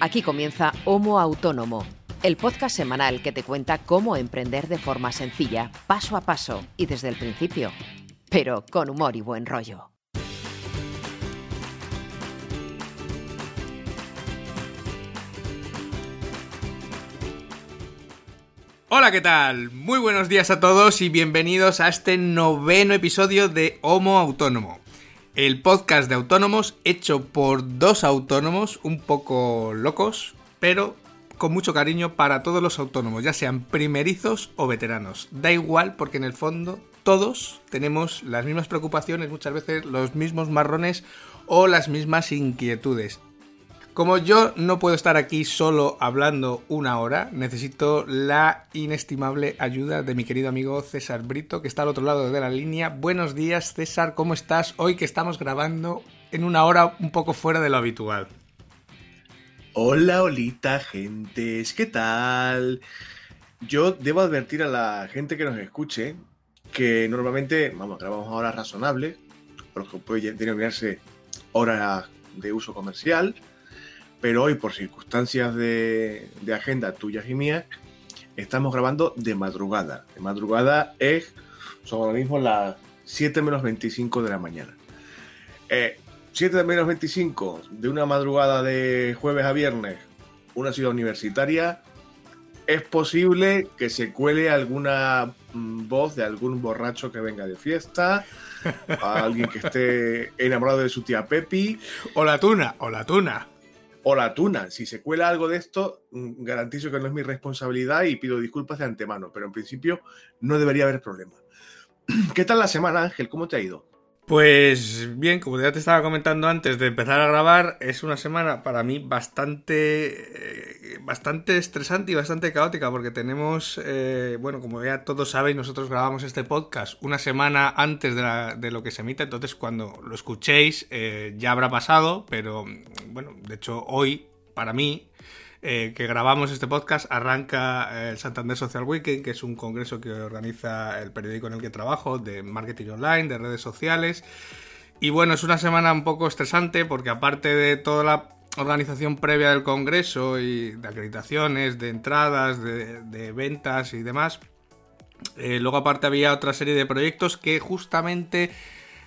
Aquí comienza Homo Autónomo, el podcast semanal que te cuenta cómo emprender de forma sencilla, paso a paso y desde el principio, pero con humor y buen rollo. Hola, ¿qué tal? Muy buenos días a todos y bienvenidos a este noveno episodio de Homo Autónomo. El podcast de autónomos hecho por dos autónomos un poco locos, pero con mucho cariño para todos los autónomos, ya sean primerizos o veteranos. Da igual porque en el fondo todos tenemos las mismas preocupaciones, muchas veces los mismos marrones o las mismas inquietudes. Como yo no puedo estar aquí solo hablando una hora, necesito la inestimable ayuda de mi querido amigo César Brito, que está al otro lado de la línea. Buenos días, César, ¿cómo estás? Hoy que estamos grabando en una hora un poco fuera de lo habitual. Hola, olita, gentes, ¿qué tal? Yo debo advertir a la gente que nos escuche que normalmente, vamos, grabamos a horas razonables, por lo que puede denominarse hora de uso comercial pero hoy por circunstancias de, agenda tuyas y mías, estamos grabando de madrugada. De madrugada es, son ahora mismo las 7 menos 25 de la mañana. 7 eh, menos 25 de una madrugada de jueves a viernes, una ciudad universitaria, es posible que se cuele alguna mm, voz de algún borracho que venga de fiesta, alguien que esté enamorado de su tía Pepi. O la tuna, o la tuna o la tuna. Si se cuela algo de esto, mm, garantizo que no es mi responsabilidad y pido disculpas de antemano, pero en principio no debería haber problema. ¿Qué tal la semana, Ángel? ¿Cómo te ha ido? Pues bien, como ya te estaba comentando antes de empezar a grabar, es una semana para mí bastante, eh, bastante estresante y bastante caótica porque tenemos, eh, bueno, como ya todos sabéis, nosotros grabamos este podcast una semana antes de, lo que se emite, entonces cuando lo escuchéis eh, ya habrá pasado, pero bueno, de hecho hoy para mí eh, que grabamos este podcast, arranca el Santander Social Weekend, que es un congreso que organiza el periódico en el que trabajo, de marketing online, de redes sociales. Y bueno, es una semana un poco estresante porque aparte de toda la organización previa del congreso y de acreditaciones, de entradas, de, ventas y demás, eh, luego aparte había otra serie de proyectos que justamente,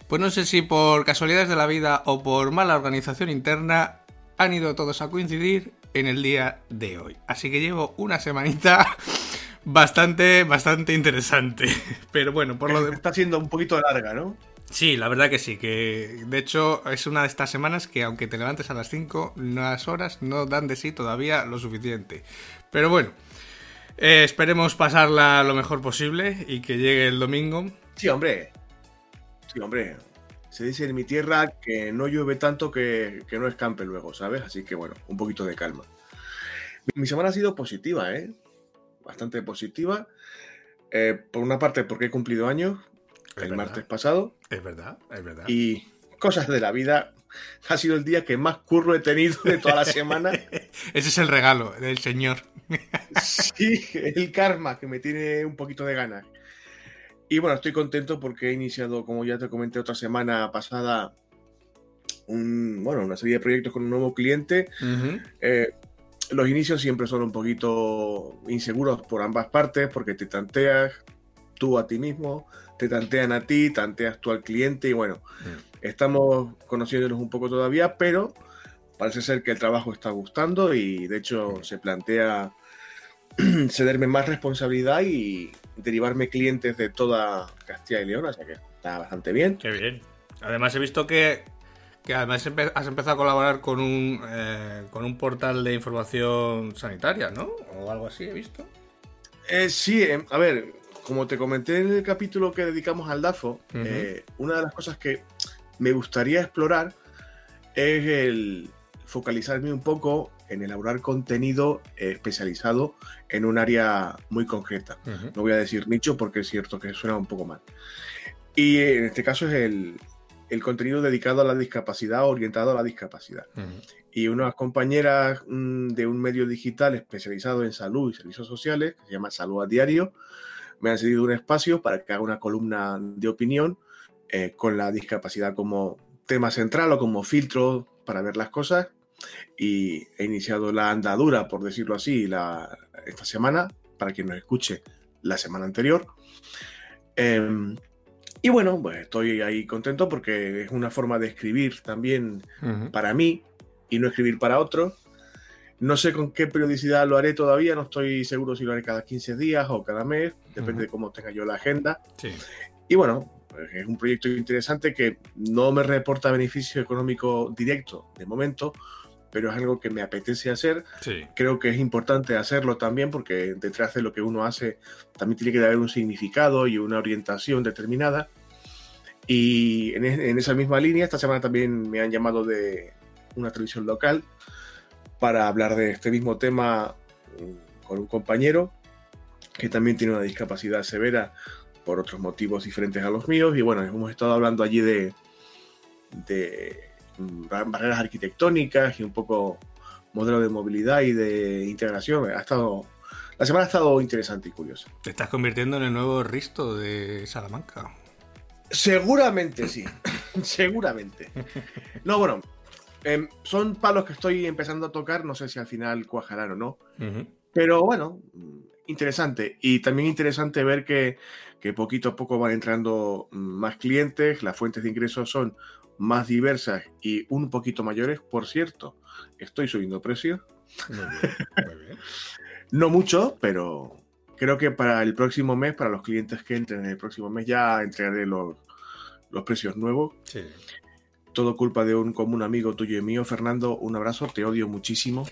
pues no sé si por casualidades de la vida o por mala organización interna, han ido todos a coincidir en el día de hoy. Así que llevo una semanita bastante, bastante interesante. Pero bueno, por lo de... Está siendo un poquito larga, ¿no? Sí, la verdad que sí, que de hecho es una de estas semanas que aunque te levantes a las 5, las horas no dan de sí todavía lo suficiente. Pero bueno, eh, esperemos pasarla lo mejor posible y que llegue el domingo. Sí, hombre. Sí, hombre. Se dice en mi tierra que no llueve tanto que, no escampe luego, ¿sabes? Así que bueno, un poquito de calma. Mi semana ha sido positiva, ¿eh? Bastante positiva. Eh, por una parte, porque he cumplido años el martes pasado. Es verdad, es verdad. Y cosas de la vida. Ha sido el día que más curro he tenido de toda la semana. Ese es el regalo del Señor. sí, el karma que me tiene un poquito de ganas. Y bueno, estoy contento porque he iniciado, como ya te comenté otra semana pasada, un, bueno, una serie de proyectos con un nuevo cliente. Eh, los inicios siempre son un poquito inseguros por ambas partes porque te tanteas tú a ti mismo, te tantean a ti, tanteas tú al cliente y bueno, mm. estamos conociéndonos un poco todavía, pero parece ser que el trabajo está gustando y de hecho mm. se plantea cederme más responsabilidad y derivarme clientes de toda Castilla y León, o sea que está bastante bien. Qué bien. Además he visto que, que además has empezado a colaborar con un, eh, con un portal de información sanitaria, ¿no? O algo así, he visto. Eh, sí, em, a ver, como te comenté en el capítulo que dedicamos al DAFO, eh, una de las cosas que me gustaría explorar es el focalizarme un poco en elaborar contenido especializado en un área muy concreta. No voy a decir nicho porque es cierto que suena un poco mal. Y en este caso es el, contenido dedicado a la discapacidad, orientado a la discapacidad. Y unas compañeras mm, de un medio digital especializado en salud y servicios sociales, que se llama Salud a Diario, me han cedido un espacio para que haga una columna de opinión eh, con la discapacidad como tema central o como filtro para ver las cosas y he iniciado la andadura, por decirlo así, la, esta semana, para quien nos escuche la semana anterior. Em, y bueno, pues estoy ahí contento porque es una forma de escribir también para mí y no escribir para otros. No sé con qué periodicidad lo haré todavía, no estoy seguro si lo haré cada 15 días o cada mes, depende de cómo tenga yo la agenda. Y bueno, pues es un proyecto interesante que no me reporta beneficio económico directo de momento, pero es algo que me apetece hacer. Creo que es importante hacerlo también porque detrás de lo que uno hace también tiene que haber un significado y una orientación determinada. Y en, en, esa misma línea, esta semana también me han llamado de una televisión local para hablar de este mismo tema mm, con un compañero que también tiene una discapacidad severa por otros motivos diferentes a los míos. Y bueno, hemos estado hablando allí de, de barreras arquitectónicas y un poco modelo de movilidad y de integración. Ha estado, la semana ha estado interesante y curiosa. Te estás convirtiendo en el nuevo Risto de Salamanca. Seguramente sí, seguramente. No, bueno, em, son palos que estoy empezando a tocar, no sé si al final cuajarán o no, pero bueno, interesante. Y también interesante ver que, que poquito a poco van entrando más clientes, las fuentes de ingresos son más diversas y un poquito mayores. Por cierto, estoy subiendo precios. no mucho, pero creo que para el próximo mes, para los clientes que entren en el próximo mes, ya entregaré los, los precios nuevos. Todo culpa de un común amigo tuyo y mío, Fernando. Un abrazo, te odio muchísimo.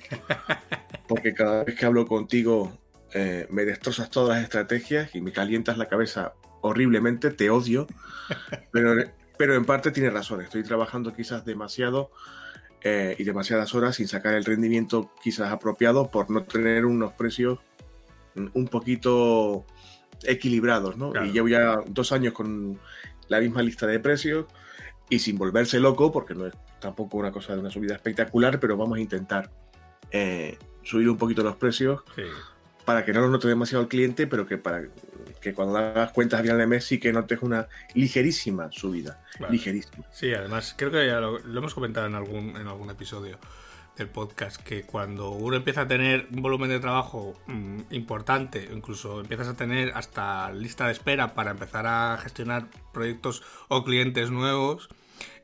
Porque cada vez que hablo contigo eh, me destrozas todas las estrategias y me calientas la cabeza horriblemente, te odio. Pero pero en parte tiene razón. Estoy trabajando quizás demasiado eh, y demasiadas horas sin sacar el rendimiento quizás apropiado por no tener unos precios un poquito equilibrados, ¿no? Y llevo ya dos años con la misma lista de precios y sin volverse loco, porque no es tampoco una cosa de una subida espectacular, pero vamos a intentar eh, subir un poquito los precios para que no lo note demasiado el cliente, pero que para que cuando hagas cuentas a final de mes sí que notes una ligerísima subida. Ligerísima. Sí, además creo que ya lo, hemos comentado en algún, en algún episodio del podcast, que cuando uno empieza a tener un volumen de trabajo mm, importante, incluso empiezas a tener hasta lista de espera para empezar a gestionar proyectos o clientes nuevos,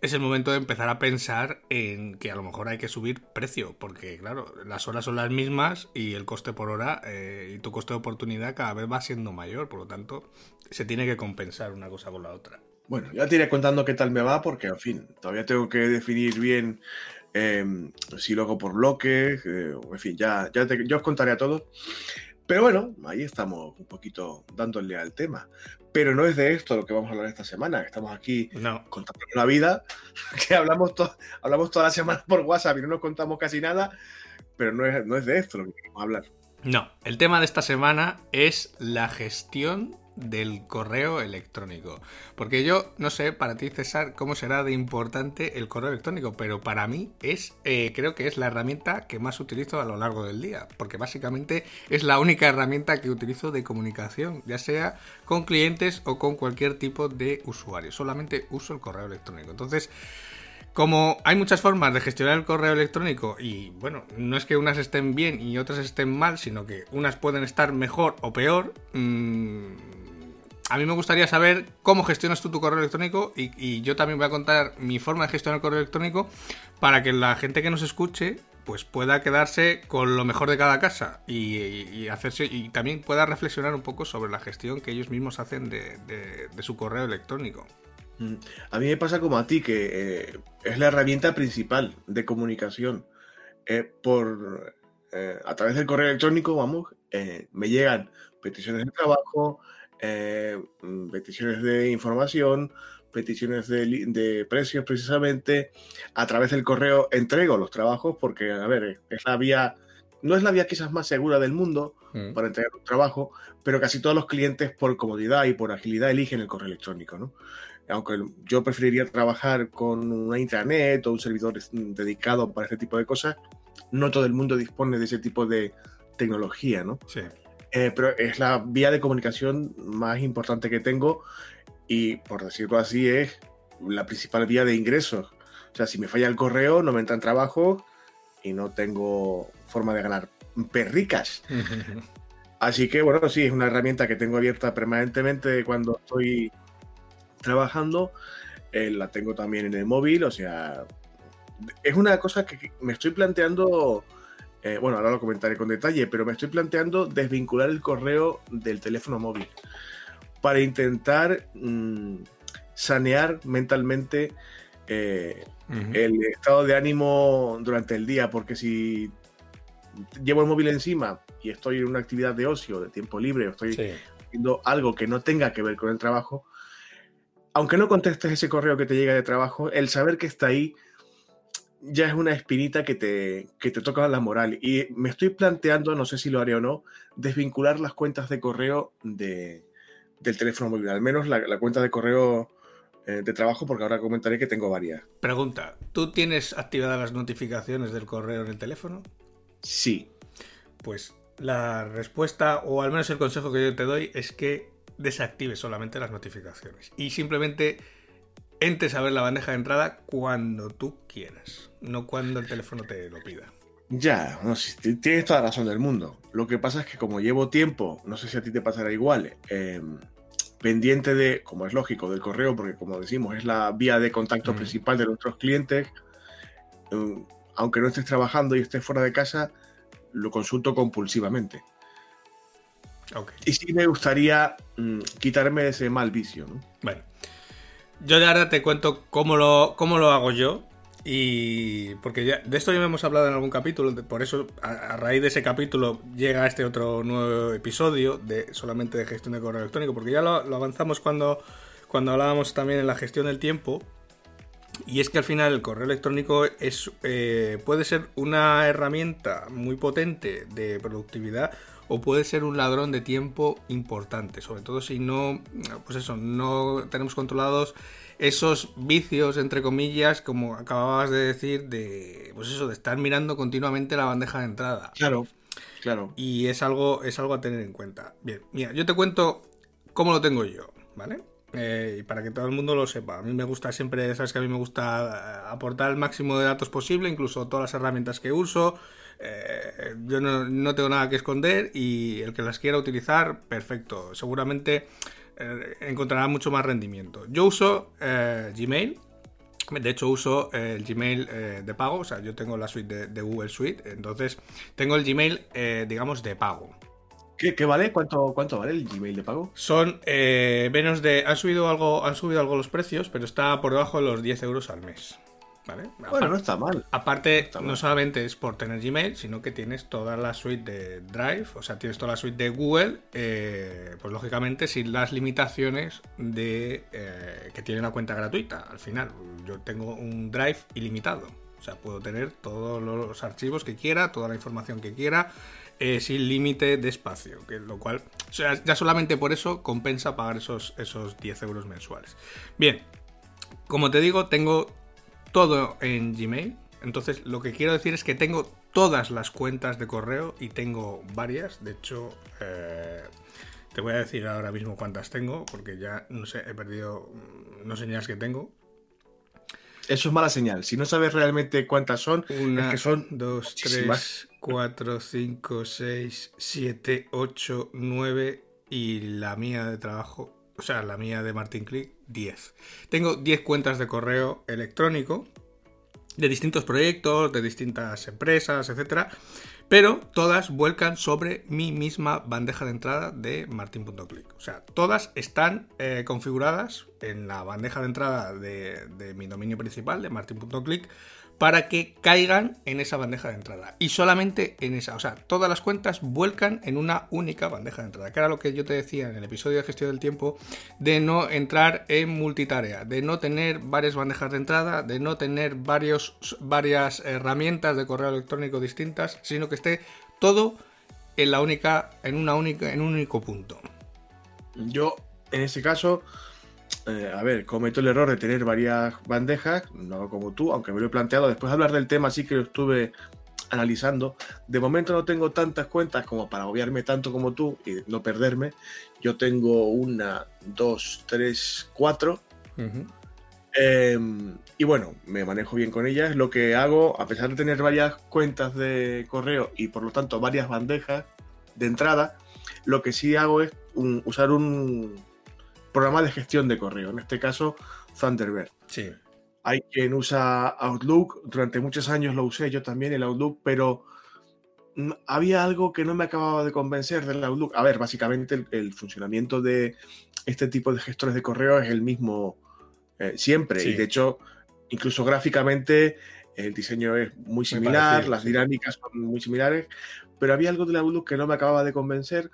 es el momento de empezar a pensar en que a lo mejor hay que subir precio, porque claro, las horas son las mismas y el coste por hora eh, y tu coste de oportunidad cada vez va siendo mayor, por lo tanto se tiene que compensar una cosa con la otra. Bueno, ya te iré contando qué tal me va, porque en fin, todavía tengo que definir bien em, si lo hago por bloques, eh, en fin, ya, ya, ya os contaré a todos. Pero bueno, ahí estamos un poquito dándole al tema. Pero no es de esto lo que vamos a hablar esta semana. Estamos aquí contando la vida, que hablamos, hablamos toda la semana por WhatsApp y no nos contamos casi nada, pero no es, no es de esto lo que queremos hablar. No, el tema de esta semana es la gestión del correo electrónico. Porque yo no sé para ti, César, cómo será de importante el correo electrónico, pero para mí es, eh, creo que es la herramienta que más utilizo a lo largo del día, porque básicamente es la única herramienta que utilizo de comunicación, ya sea con clientes o con cualquier tipo de usuario. Solamente uso el correo electrónico. Entonces, como hay muchas formas de gestionar el correo electrónico y bueno, no es que unas estén bien y otras estén mal, sino que unas pueden estar mejor o peor, mmm, a mí me gustaría saber cómo gestionas tú tu correo electrónico y, yo también voy a contar mi forma de gestionar el correo electrónico para que la gente que nos escuche pues pueda quedarse con lo mejor de cada casa y, hacerse y también pueda reflexionar un poco sobre la gestión que ellos mismos hacen de, su correo electrónico. Mm, a mí me pasa como a ti, que eh, es la herramienta principal de comunicación. Eh, por, eh, a través del correo electrónico, vamos, me llegan peticiones de trabajo, eh, mm, peticiones de información, peticiones de, precios precisamente. A través del correo entrego los trabajos porque, a ver, es la vía, no es la vía quizás más segura del mundo mm. para entregar un trabajo, pero casi todos los clientes por comodidad y por agilidad eligen el correo electrónico, ¿no? Aunque yo preferiría trabajar con una intranet o un servidor dedicado para este tipo de cosas, no todo el mundo dispone de ese tipo de tecnología, ¿no? Sí. Eh, pero es la vía de comunicación más importante que tengo y, por decirlo así, es la principal vía de ingresos. O sea, si me falla el correo, no me entran trabajo y no tengo forma de ganar perricas. Así que bueno, sí, es una herramienta que tengo abierta permanentemente cuando estoy trabajando. Eh, la tengo también en el móvil, o sea, es una cosa que me estoy planteando, eh, bueno, ahora lo comentaré con detalle, pero me estoy planteando desvincular el correo del teléfono móvil para intentar mm, sanear mentalmente eh, el estado de ánimo durante el día, porque si llevo el móvil encima y estoy en una actividad de ocio, de tiempo libre, o estoy haciendo algo que no tenga que ver con el trabajo, aunque no contestes ese correo que te llega de trabajo, el saber que está ahí ya es una espinita que te, que te toca la moral. Y me estoy planteando, no sé si lo haré o no, desvincular las cuentas de correo de, del teléfono móvil, al menos la, cuenta de correo eh, de trabajo, porque ahora comentaré que tengo varias. Pregunta, ¿tú tienes activadas las notificaciones del correo en el teléfono? Sí. Pues la respuesta, o al menos el consejo que yo te doy, es que desactives solamente las notificaciones y simplemente entres a ver la bandeja de entrada cuando tú quieras, no cuando el teléfono te lo pida. Ya, no, tienes toda la razón del mundo. Lo que pasa es que como llevo tiempo, no sé si a ti te pasará igual, em, pendiente de, como es lógico, del correo, porque como decimos, es la vía de contacto mm. principal de nuestros clientes, em, aunque no estés trabajando y estés fuera de casa, lo consulto compulsivamente. Y sí me gustaría mm, quitarme ese mal vicio. ¿no? Bueno, yo de ahora te cuento cómo lo, cómo lo hago yo. Y porque ya, de esto ya hemos hablado en algún capítulo, por eso a, raíz de ese capítulo llega este otro nuevo episodio de solamente de gestión de correo electrónico, porque ya lo, avanzamos cuando, cuando hablábamos también en la gestión del tiempo. Y es que al final el correo electrónico es, eh, puede ser una herramienta muy potente de productividad o puede ser un ladrón de tiempo importante, sobre todo si no, pues eso, no tenemos controlados esos vicios, entre comillas, como acababas de decir, de, pues eso, de estar mirando continuamente la bandeja de entrada. Claro, claro. Y es algo, es algo a tener en cuenta. Bien, mira, yo te cuento cómo lo tengo yo, ¿vale? Eh, y para que todo el mundo lo sepa. A mí me gusta siempre, sabes que a mí me gusta aportar el máximo de datos posible, incluso todas las herramientas que uso. Eh, yo no, no, tengo nada que esconder y el que las quiera utilizar, perfecto. Seguramente eh, encontrará mucho más rendimiento. Yo uso eh, Gmail. De hecho, uso el Gmail de pago. O sea, yo tengo la suite de, Google Suite. Entonces, tengo el Gmail, digamos, de pago. ¿Qué, vale? ¿Cuánto, ¿Cuánto vale el Gmail de pago? Son menos de. Han subido algo. Han subido algo los precios, pero está por debajo de los 10 euros al mes. Bueno, no está mal. Aparte, no, solamente es por tener Gmail, sino que tienes toda la suite de Drive, o sea, tienes toda la suite de Google, eh, pues lógicamente sin las limitaciones de eh, que tiene una cuenta gratuita. Al final, yo tengo un Drive ilimitado, o sea, puedo tener todos los archivos que quiera, toda la información que quiera. Eh, sin límite de espacio, que lo cual, o sea, ya solamente por eso compensa pagar esos, esos 10 euros mensuales. Bien, como te digo, tengo todo en Gmail. Entonces, lo que quiero decir es que tengo todas las cuentas de correo y tengo varias. De hecho, eh, te voy a decir ahora mismo cuántas tengo, porque ya no sé, he perdido, mm, no señales que tengo. Eso es mala señal. Si no sabes realmente cuántas son, Una, es que son dos, tres, cuatro, cinco, seis, siete, ocho, nueve y la mía de trabajo, o sea, la mía de Martin Click 10. Tengo 10 cuentas de correo electrónico de distintos proyectos, de distintas empresas, etcétera, pero todas vuelcan sobre mi misma bandeja de entrada de martin.click. O sea, todas están eh, configuradas en la bandeja de entrada de, de mi dominio principal de martin.click para que caigan en esa bandeja de entrada. Y solamente en esa. O sea, todas las cuentas vuelcan en una única bandeja de entrada. Que era lo que yo te decía en el episodio de gestión del tiempo, de no entrar en multitarea, de no tener varias bandejas de entrada, de no tener varios, varias herramientas de correo electrónico distintas, sino que esté todo en la única, en una única, en un único punto. Yo, en ese caso, eh, a ver, cometo el error de tener varias bandejas, no como tú, aunque me lo he planteado. Después de hablar del tema, sí que lo estuve analizando. De momento no tengo tantas cuentas como para obviarme tanto como tú y no perderme. Yo tengo una, dos, tres, cuatro. Em, y bueno, me manejo bien con ellas. Lo que hago, a pesar de tener varias cuentas de correo y por lo tanto varias bandejas de entrada, lo que sí hago es usar un programa de gestión de correo, en este caso Thunderbird. Sí. Hay quien usa Outlook, durante muchos años lo usé yo también, el Outlook, pero mm, había algo que no me acababa de convencer del Outlook. A ver, básicamente el, funcionamiento de este tipo de gestores de correo es el mismo eh, siempre. Y de hecho, incluso gráficamente el diseño es muy similar, las dinámicas son muy similares, pero había algo del Outlook que no me acababa de convencer.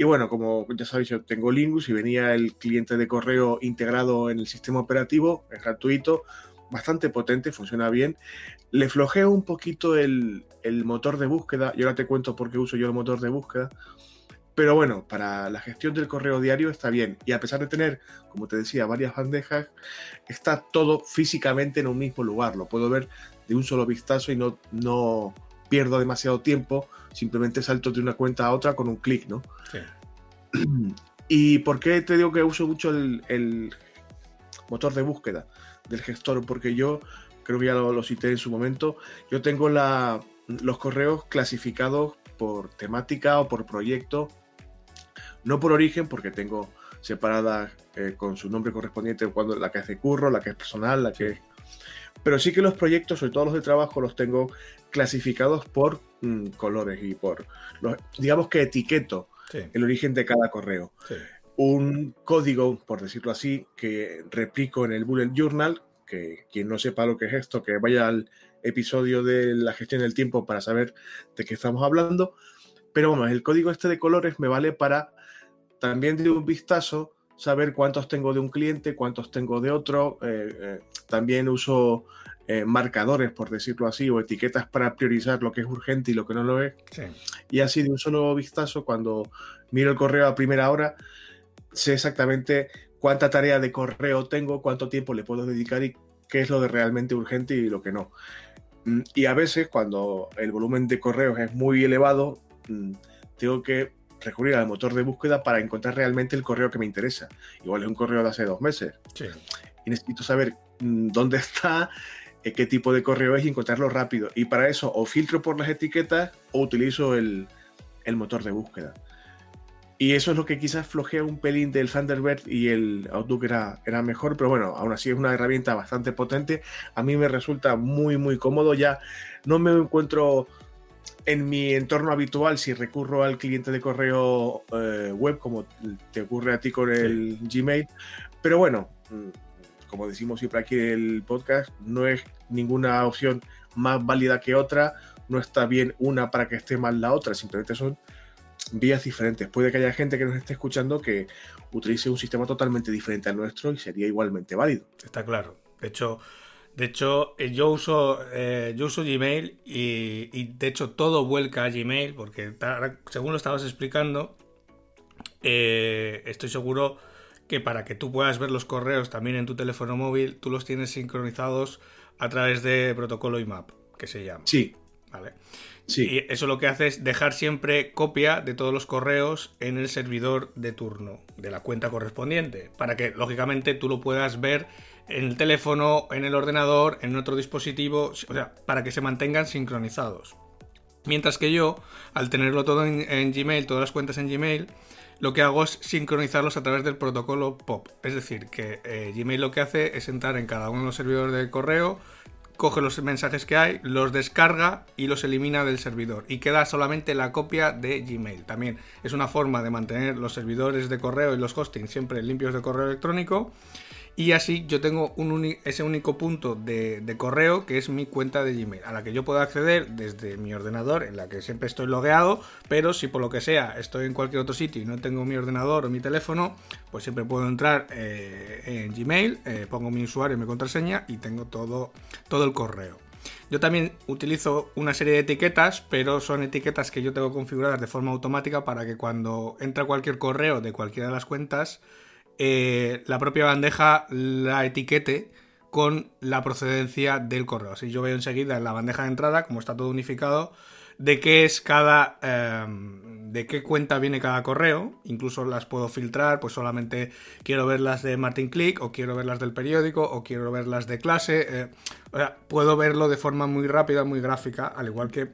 Y bueno, como ya sabéis, yo tengo Linux y venía el cliente de correo integrado en el sistema operativo, es gratuito, bastante potente, funciona bien. Le flojeo un poquito el, el motor de búsqueda, y ahora te cuento por qué uso yo el motor de búsqueda. Pero bueno, para la gestión del correo diario está bien. Y a pesar de tener, como te decía, varias bandejas, está todo físicamente en un mismo lugar. Lo puedo ver de un solo vistazo y no, no pierdo demasiado tiempo, simplemente salto de una cuenta a otra con un clic, ¿no? Sí. ¿Y por qué te digo que uso mucho el, motor de búsqueda del gestor? Porque yo, creo que ya lo, cité en su momento, yo tengo la, los correos clasificados por temática o por proyecto, no por origen, porque tengo separada eh, con su nombre correspondiente cuando la que es de curro, la que es personal, la que es pero sí que los proyectos, sobre todo los de trabajo, los tengo clasificados por mm, colores y por, digamos que etiqueto el origen de cada correo. Un código, por decirlo así, que replico en el Bullet Journal, que quien no sepa lo que es esto, que vaya al episodio de la gestión del tiempo para saber de qué estamos hablando. Pero bueno, el código este de colores me vale para también de un vistazo saber cuántos tengo de un cliente, cuántos tengo de otro. Eh, eh, también uso eh, marcadores, por decirlo así, o etiquetas para priorizar lo que es urgente y lo que no lo es. Y así de un solo vistazo, cuando miro el correo a primera hora, sé exactamente cuánta tarea de correo tengo, cuánto tiempo le puedo dedicar y qué es lo de realmente urgente y lo que no. Mm, y a veces, cuando el volumen de correos es muy elevado, mm, tengo que recurrir al motor de búsqueda para encontrar realmente el correo que me interesa. Igual es un correo de hace dos meses. Y necesito saber mm, dónde está, qué tipo de correo es y encontrarlo rápido. Y para eso o filtro por las etiquetas o utilizo el, motor de búsqueda. Y eso es lo que quizás flojea un pelín del Thunderbird y el Outlook era, era mejor, pero bueno, aún así es una herramienta bastante potente. A mí me resulta muy, muy cómodo. Ya no me encuentro en mi entorno habitual, si recurro al cliente de correo eh, web, como te ocurre a ti con el Gmail, pero bueno, como decimos siempre aquí en el podcast, no es ninguna opción más válida que otra, no está bien una para que esté mal la otra, simplemente son vías diferentes. Puede que haya gente que nos esté escuchando que utilice un sistema totalmente diferente al nuestro y sería igualmente válido. Está claro. De hecho, de hecho, eh, yo uso, eh, yo uso Gmail y, de hecho todo vuelca a Gmail porque según lo estabas explicando, eh, estoy seguro que para que tú puedas ver los correos también en tu teléfono móvil, tú los tienes sincronizados a través de protocolo IMAP, que se llama. Sí. Vale. Sí. Y eso lo que hace es dejar siempre copia de todos los correos en el servidor de turno de la cuenta correspondiente, para que lógicamente tú lo puedas ver en el teléfono, en el ordenador, en otro dispositivo, o sea, para que se mantengan sincronizados. Mientras que yo, al tenerlo todo en, Gmail, todas las cuentas en Gmail, lo que hago es sincronizarlos a través del protocolo POP. Es decir, que eh, Gmail lo que hace es entrar en cada uno de los servidores de correo, coge los mensajes que hay, los descarga y los elimina del servidor. Y queda solamente la copia de Gmail. También es una forma de mantener los servidores de correo y los hostings siempre limpios de correo electrónico y así yo tengo ese único punto de, correo que es mi cuenta de Gmail, a la que yo puedo acceder desde mi ordenador, en la que siempre estoy logueado, pero si por lo que sea estoy en cualquier otro sitio y no tengo mi ordenador o mi teléfono, pues siempre puedo entrar eh, en Gmail, eh, pongo mi usuario y mi contraseña y tengo todo, todo el correo. Yo también utilizo una serie de etiquetas, pero son etiquetas que yo tengo configuradas de forma automática para que cuando entra cualquier correo de cualquiera de las cuentas, eh, la propia bandeja la etiquete con la procedencia del correo. Así yo veo enseguida en la bandeja de entrada, como está todo unificado, de qué es cada. Em, de qué cuenta viene cada correo. Incluso las puedo filtrar, pues solamente quiero ver las de Martin Click, o quiero ver las del periódico, o quiero ver las de clase. Eh, o sea, puedo verlo de forma muy rápida, muy gráfica, al igual que.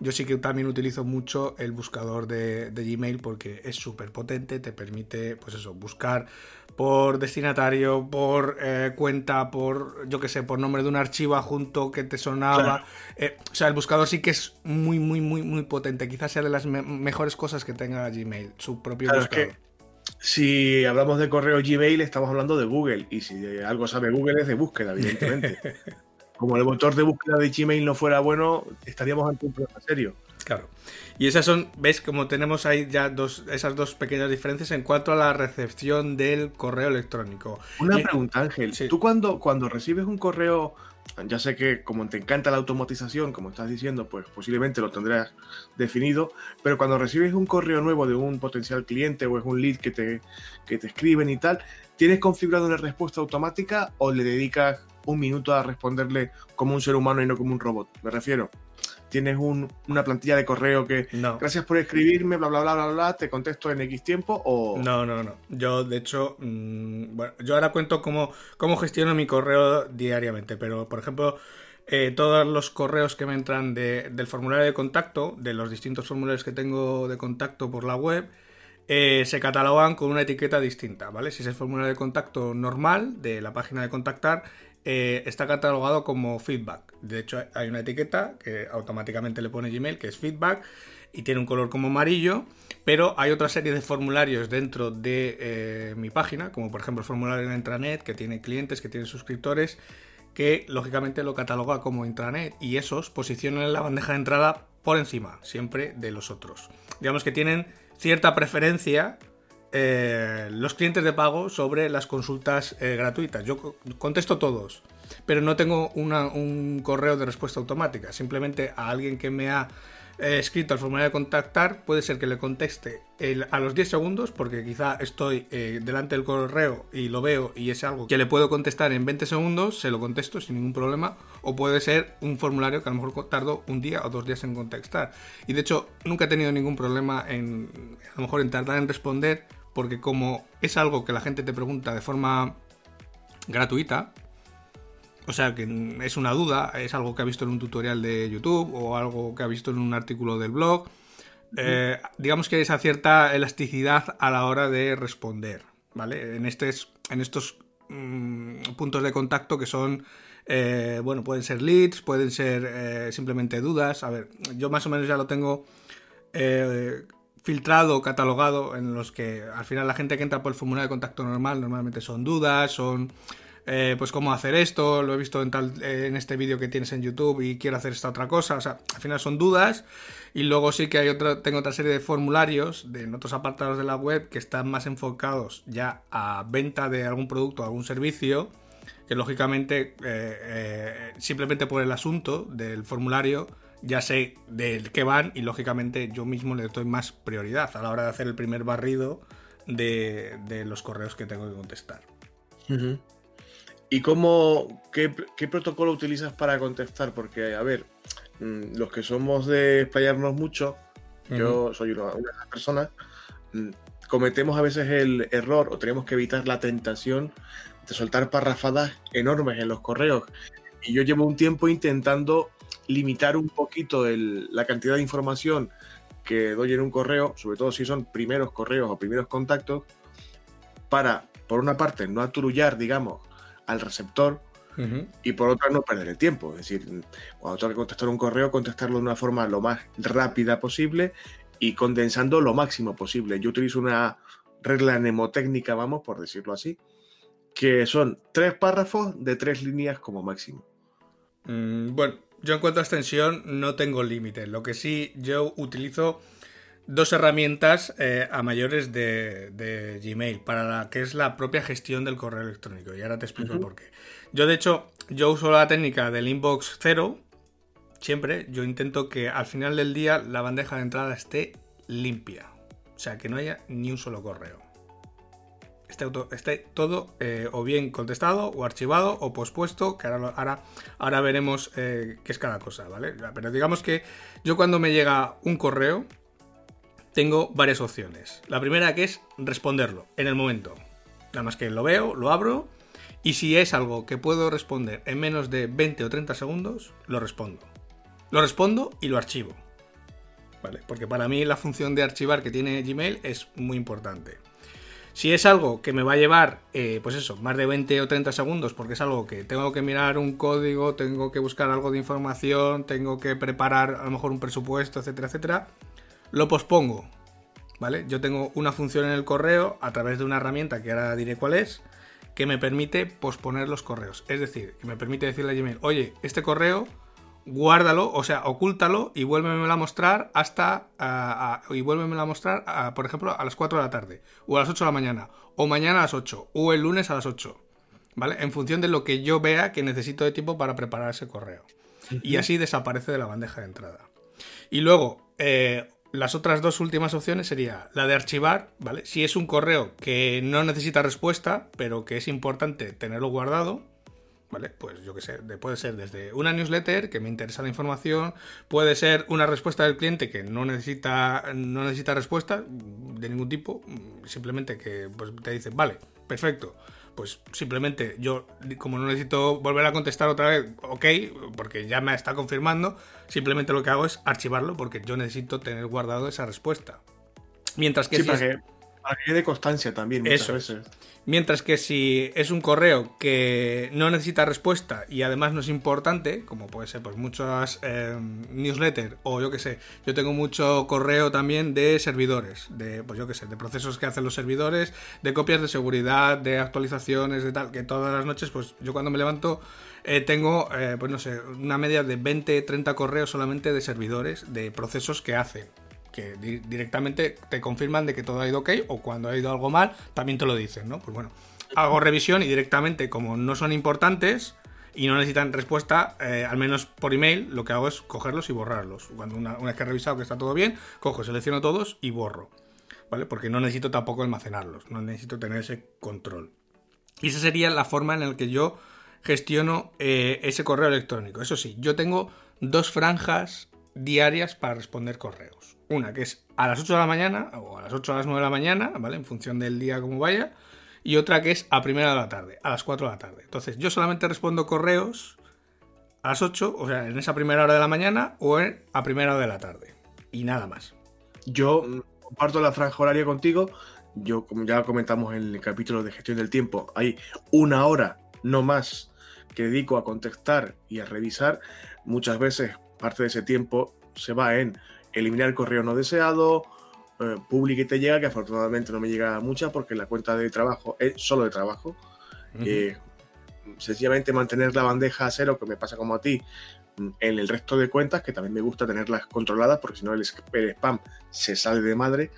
Yo sí que también utilizo mucho el buscador de, de Gmail porque es súper potente, te permite, pues eso, buscar por destinatario, por eh, cuenta, por, yo que sé, por nombre de un archivo adjunto que te sonaba. Eh, o sea, el buscador sí que es muy, muy, muy, muy potente. Quizás sea de las mejores cosas que tenga Gmail, su propio buscador. si hablamos de correo Gmail, estamos hablando de Google. Y si algo sabe Google es de búsqueda, evidentemente. Como el motor de búsqueda de Gmail no fuera bueno, estaríamos ante un problema serio. Claro. Y esas son, ves, como tenemos ahí ya dos, esas dos pequeñas diferencias en cuanto a la recepción del correo electrónico. Una pregunta, Ángel. Tú cuando, cuando recibes un correo, ya sé que como te encanta la automatización, como estás diciendo, pues posiblemente lo tendrás definido, pero cuando recibes un correo nuevo de un potencial cliente o es un lead que te, que te escriben y tal, ¿tienes configurado una respuesta automática o le dedicas un minuto a responderle como un ser humano y no como un robot? Me refiero tienes una plantilla de correo que gracias por escribirme, bla, bla, bla, bla, bla, te contesto en X tiempo o... No, no, no. Yo, de hecho, mm, bueno, yo ahora cuento cómo, cómo gestiono mi correo diariamente, pero, por ejemplo, eh, todos los correos que me entran del formulario de contacto, de los distintos formularios que tengo de contacto por la web, eh, se catalogan con una etiqueta distinta, ¿vale? Si es el formulario de contacto normal de la página de contactar, eh, está catalogado como feedback. De hecho, hay una etiqueta que automáticamente le pone Gmail, que es feedback, y tiene un color como amarillo, pero hay otra serie de formularios dentro de eh, mi página, como por ejemplo el formulario en intranet, que tiene clientes, que tiene suscriptores, que lógicamente lo cataloga como intranet, y esos posicionan la bandeja de entrada por encima, siempre de los otros. Digamos que tienen cierta preferencia eh, los clientes de pago sobre las consultas eh, gratuitas. Yo contesto todos, pero no tengo un correo de respuesta automática. Simplemente a alguien que me ha eh, escrito al formulario de contactar, puede ser que le conteste a los 10 segundos, porque quizá estoy delante del correo y lo veo y es algo que le puedo contestar en 20 segundos, se lo contesto sin ningún problema, o puede ser un formulario que a lo mejor tardo un día o dos días en contestar. Y de hecho, nunca he tenido ningún problema en, a lo mejor en tardar en responder porque como es algo que la gente te pregunta de forma gratuita, o sea que es una duda, es algo que ha visto en un tutorial de YouTube o algo que ha visto en un artículo del blog, eh, digamos que hay esa cierta elasticidad a la hora de responder, ¿vale? En, este, en estos mm, puntos de contacto que son, eh, bueno, pueden ser leads, pueden ser eh, simplemente dudas, a ver, yo más o menos ya lo tengo filtrado, catalogado, en los que al final la gente que entra por el formulario de contacto normal normalmente son dudas, son eh, pues cómo hacer esto, lo he visto en, tal, en este vídeo que tienes en YouTube y quiero hacer esta otra cosa, o sea, al final son dudas y luego sí que hay otra, tengo otra serie de formularios de, en otros apartados de la web que están más enfocados ya a venta de algún producto o algún servicio que lógicamente eh, eh, simplemente por el asunto del formulario ya sé del qué van y lógicamente yo mismo le doy más prioridad a la hora de hacer el primer barrido de, los correos que tengo que contestar. ¿Y cómo, qué, protocolo utilizas para contestar? Porque, a ver, mm, los que somos de explayarnos mucho, yo soy una, de las personas, mm, cometemos a veces el error o tenemos que evitar la tentación de soltar parrafadas enormes en los correos. Y yo llevo un tiempo intentando limitar un poquito la cantidad de información que doy en un correo, sobre todo si son primeros correos o primeros contactos, para, por una parte, no aturullar, digamos, al receptor y por otra, no perder el tiempo. Es decir, cuando tengo que contestar un correo, contestarlo de una forma lo más rápida posible y condensando lo máximo posible. Yo utilizo una regla mnemotécnica, vamos, por decirlo así, que son tres párrafos de tres líneas como máximo. Mm, bueno, yo en cuanto a extensión no tengo límite. Lo que sí, yo utilizo dos herramientas eh, a mayores de, Gmail para la que es la propia gestión del correo electrónico. Y ahora te explico el por qué. Yo, de hecho, yo uso la técnica del inbox cero. Siempre yo intento que al final del día la bandeja de entrada esté limpia. O sea, que no haya ni un solo correo. Esté, esté todo eh, o bien contestado o archivado o pospuesto, que ahora, ahora, ahora veremos eh, qué es cada cosa, ¿vale? Pero digamos que yo cuando me llega un correo, tengo varias opciones. La primera que es responderlo en el momento. Nada más que lo veo, lo abro y si es algo que puedo responder en menos de 20 o 30 segundos, lo respondo. Lo respondo y lo archivo. ¿Vale? Porque para mí la función de archivar que tiene Gmail es muy importante. Si es algo que me va a llevar, eh, pues eso, más de 20 o 30 segundos, porque es algo que tengo que mirar un código, tengo que buscar algo de información, tengo que preparar a lo mejor un presupuesto, etcétera, etcétera, lo pospongo. ¿Vale? Yo tengo una función en el correo a través de una herramienta que ahora diré cuál es, que me permite posponer los correos. Es decir, que me permite decirle a Gmail, oye, este correo guárdalo, o sea, ocúltalo y vuélvemelo a mostrar hasta. y vuélvemelo a mostrar, por ejemplo, a las 4 de la tarde, o a las 8 de la mañana, o mañana a las 8, o el lunes a las 8, ¿vale? En función de lo que yo vea que necesito de tiempo para preparar ese correo. Y así desaparece de la bandeja de entrada. Y luego, eh, las otras dos últimas opciones sería la de archivar, ¿vale? Si es un correo que no necesita respuesta, pero que es importante tenerlo guardado, ¿vale? Pues yo qué sé, puede ser desde una newsletter que me interesa la información, puede ser una respuesta del cliente que no necesita, no necesita respuesta de ningún tipo, simplemente que pues, te dice, vale, perfecto, pues simplemente yo, como no necesito volver a contestar otra vez, ok, porque ya me está confirmando, simplemente lo que hago es archivarlo porque yo necesito tener guardado esa respuesta. Mientras que... Sí, para, que, de constancia también. Eso es. Mientras que si es un correo que no necesita respuesta y además no es importante, como puede ser pues muchas eh, newsletters o yo que sé, yo tengo mucho correo también de servidores, de pues yo que sé, de procesos que hacen los servidores, de copias de seguridad, de actualizaciones, de tal, que todas las noches pues yo cuando me levanto eh, tengo eh, pues no sé, una media de 20, 30 correos solamente de servidores, de procesos que hacen que directamente te confirman de que todo ha ido ok o cuando ha ido algo mal también te lo dicen, ¿no? Pues bueno, hago revisión y directamente como no son importantes y no necesitan respuesta, eh, al menos por email, lo que hago es cogerlos y borrarlos. Cuando una, vez que he revisado que está todo bien, cojo, selecciono todos y borro, ¿vale? Porque no necesito tampoco almacenarlos, no necesito tener ese control. Y esa sería la forma en la que yo gestiono eh, ese correo electrónico. Eso sí, yo tengo dos franjas diarias para responder correos. Una que es a las 8 de la mañana o a las 8 a las 9 de la mañana, ¿vale? En función del día como vaya. Y otra que es a primera de la tarde, a las 4 de la tarde. Entonces, yo solamente respondo correos a las 8, o sea, en esa primera hora de la mañana o a primera hora de la tarde. Y nada más. Yo mm, comparto la franja horaria contigo. Yo, como ya comentamos en el capítulo de gestión del tiempo, hay una hora, no más, que dedico a contestar y a revisar. Muchas veces parte de ese tiempo se va en eliminar correo no deseado, eh, public y te llega, que afortunadamente no me llega mucha porque la cuenta de trabajo es solo de trabajo. Eh, sencillamente mantener la bandeja a cero, que me pasa como a ti, mm, en el resto de cuentas, que también me gusta tenerlas controladas, porque si no el, spam se sale de madre.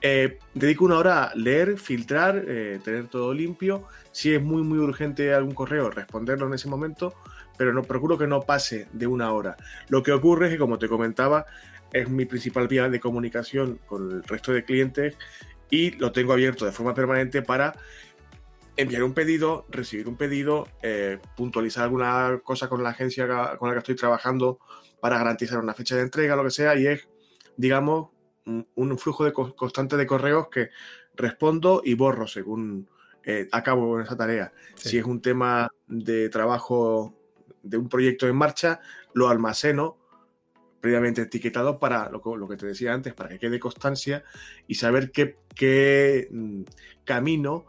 Eh, dedico una hora a leer, filtrar, tener todo limpio. Si es muy, muy urgente algún correo, responderlo en ese momento, pero no procuro que no pase de una hora. Lo que ocurre es que, como te comentaba, es mi principal vía de comunicación con el resto de clientes y lo tengo abierto de forma permanente para enviar un pedido, recibir un pedido, eh, puntualizar alguna cosa con la agencia con la que estoy trabajando para garantizar una fecha de entrega, lo que sea, y es, digamos, un, flujo de constante de correos que respondo y borro según eh, acabo esa tarea. Si es un tema de trabajo de un proyecto en marcha, lo almaceno previamente etiquetado para lo, que te decía antes, para que quede constancia y saber qué, mm, camino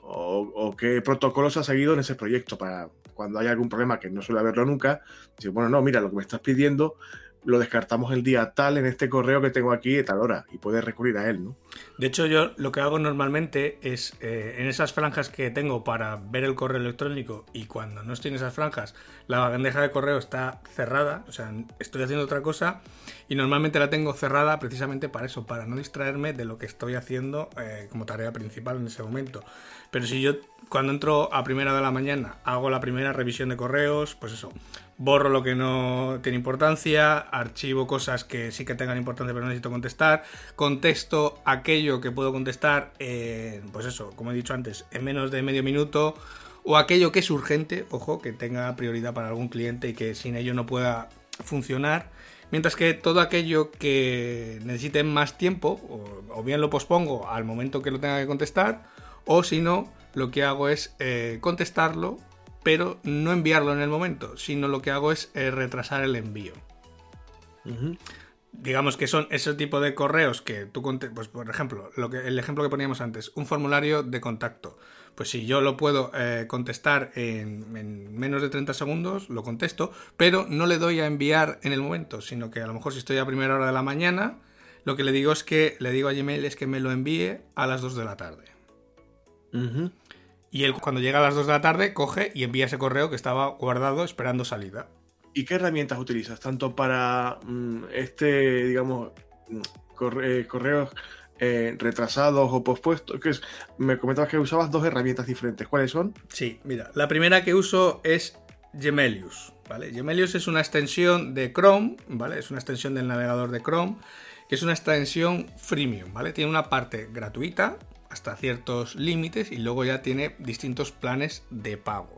o, qué protocolos ha seguido en ese proyecto para cuando haya algún problema que no suele haberlo nunca, decir, bueno, no, mira, lo que me estás pidiendo lo descartamos el día tal en este correo que tengo aquí de tal hora y puedes recurrir a él, ¿no? De hecho, yo lo que hago normalmente es eh, en esas franjas que tengo para ver el correo electrónico y cuando no estoy en esas franjas, la bandeja de correo está cerrada, o sea, estoy haciendo otra cosa y normalmente la tengo cerrada precisamente para eso, para no distraerme de lo que estoy haciendo eh, como tarea principal en ese momento. Pero si yo cuando entro a primera de la mañana hago la primera revisión de correos, pues eso, borro lo que no tiene importancia, archivo cosas que sí que tengan importancia pero necesito contestar, contesto aquello que puedo contestar, pues eso, como he dicho antes, en menos de medio minuto, o aquello que es urgente, ojo, que tenga prioridad para algún cliente y que sin ello no pueda funcionar. Mientras que todo aquello que necesite más tiempo, o, bien lo pospongo al momento que lo tenga que contestar, o si no, lo que hago es eh, contestarlo pero no enviarlo en el momento, sino lo que hago es eh, retrasar el envío. Digamos que son ese tipo de correos que tú, pues por ejemplo, lo que, el ejemplo que poníamos antes, un formulario de contacto. Pues si yo lo puedo eh, contestar en, en, menos de 30 segundos, lo contesto, pero no le doy a enviar en el momento, sino que a lo mejor si estoy a primera hora de la mañana, lo que le digo es que le digo a Gmail es que me lo envíe a las 2 de la tarde. Y él cuando llega a las 2 de la tarde coge y envía ese correo que estaba guardado esperando salida. ¿Y qué herramientas utilizas? Tanto para mm, este, digamos, mm, eh, correos eh, retrasados o pospuestos. Que es, me comentabas que usabas dos herramientas diferentes. ¿Cuáles son? Sí, mira, la primera que uso es Gemelius. ¿vale? Gemelius es una extensión de Chrome, ¿vale? Es una extensión del navegador de Chrome, que es una extensión freemium, ¿vale? Tiene una parte gratuita, hasta ciertos límites y luego ya tiene distintos planes de pago.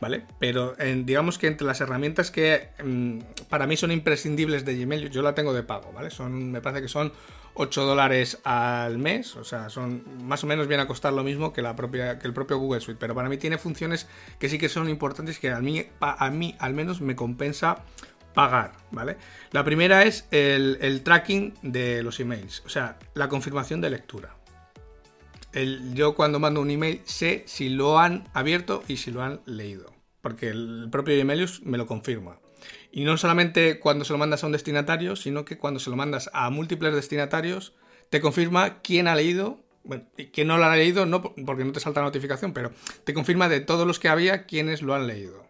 ¿Vale? Pero digamos que entre las herramientas que mm, para mí son imprescindibles de Gmail, yo la tengo de pago, ¿vale? Son, me parece que son 8 dólares al mes, o sea, son más o menos viene a costar lo mismo que, la propia, que el propio Google Suite, pero para mí tiene funciones que sí que son importantes que a mí, a mí al menos me compensa pagar, ¿vale? La primera es el, el tracking de los emails, o sea, la confirmación de lectura yo cuando mando un email sé si lo han abierto y si lo han leído. Porque el propio Emelius me lo confirma. Y no solamente cuando se lo mandas a un destinatario, sino que cuando se lo mandas a múltiples destinatarios, te confirma quién ha leído. Bueno, quién no lo ha leído, no porque no te salta la notificación, pero te confirma de todos los que había quiénes lo han leído.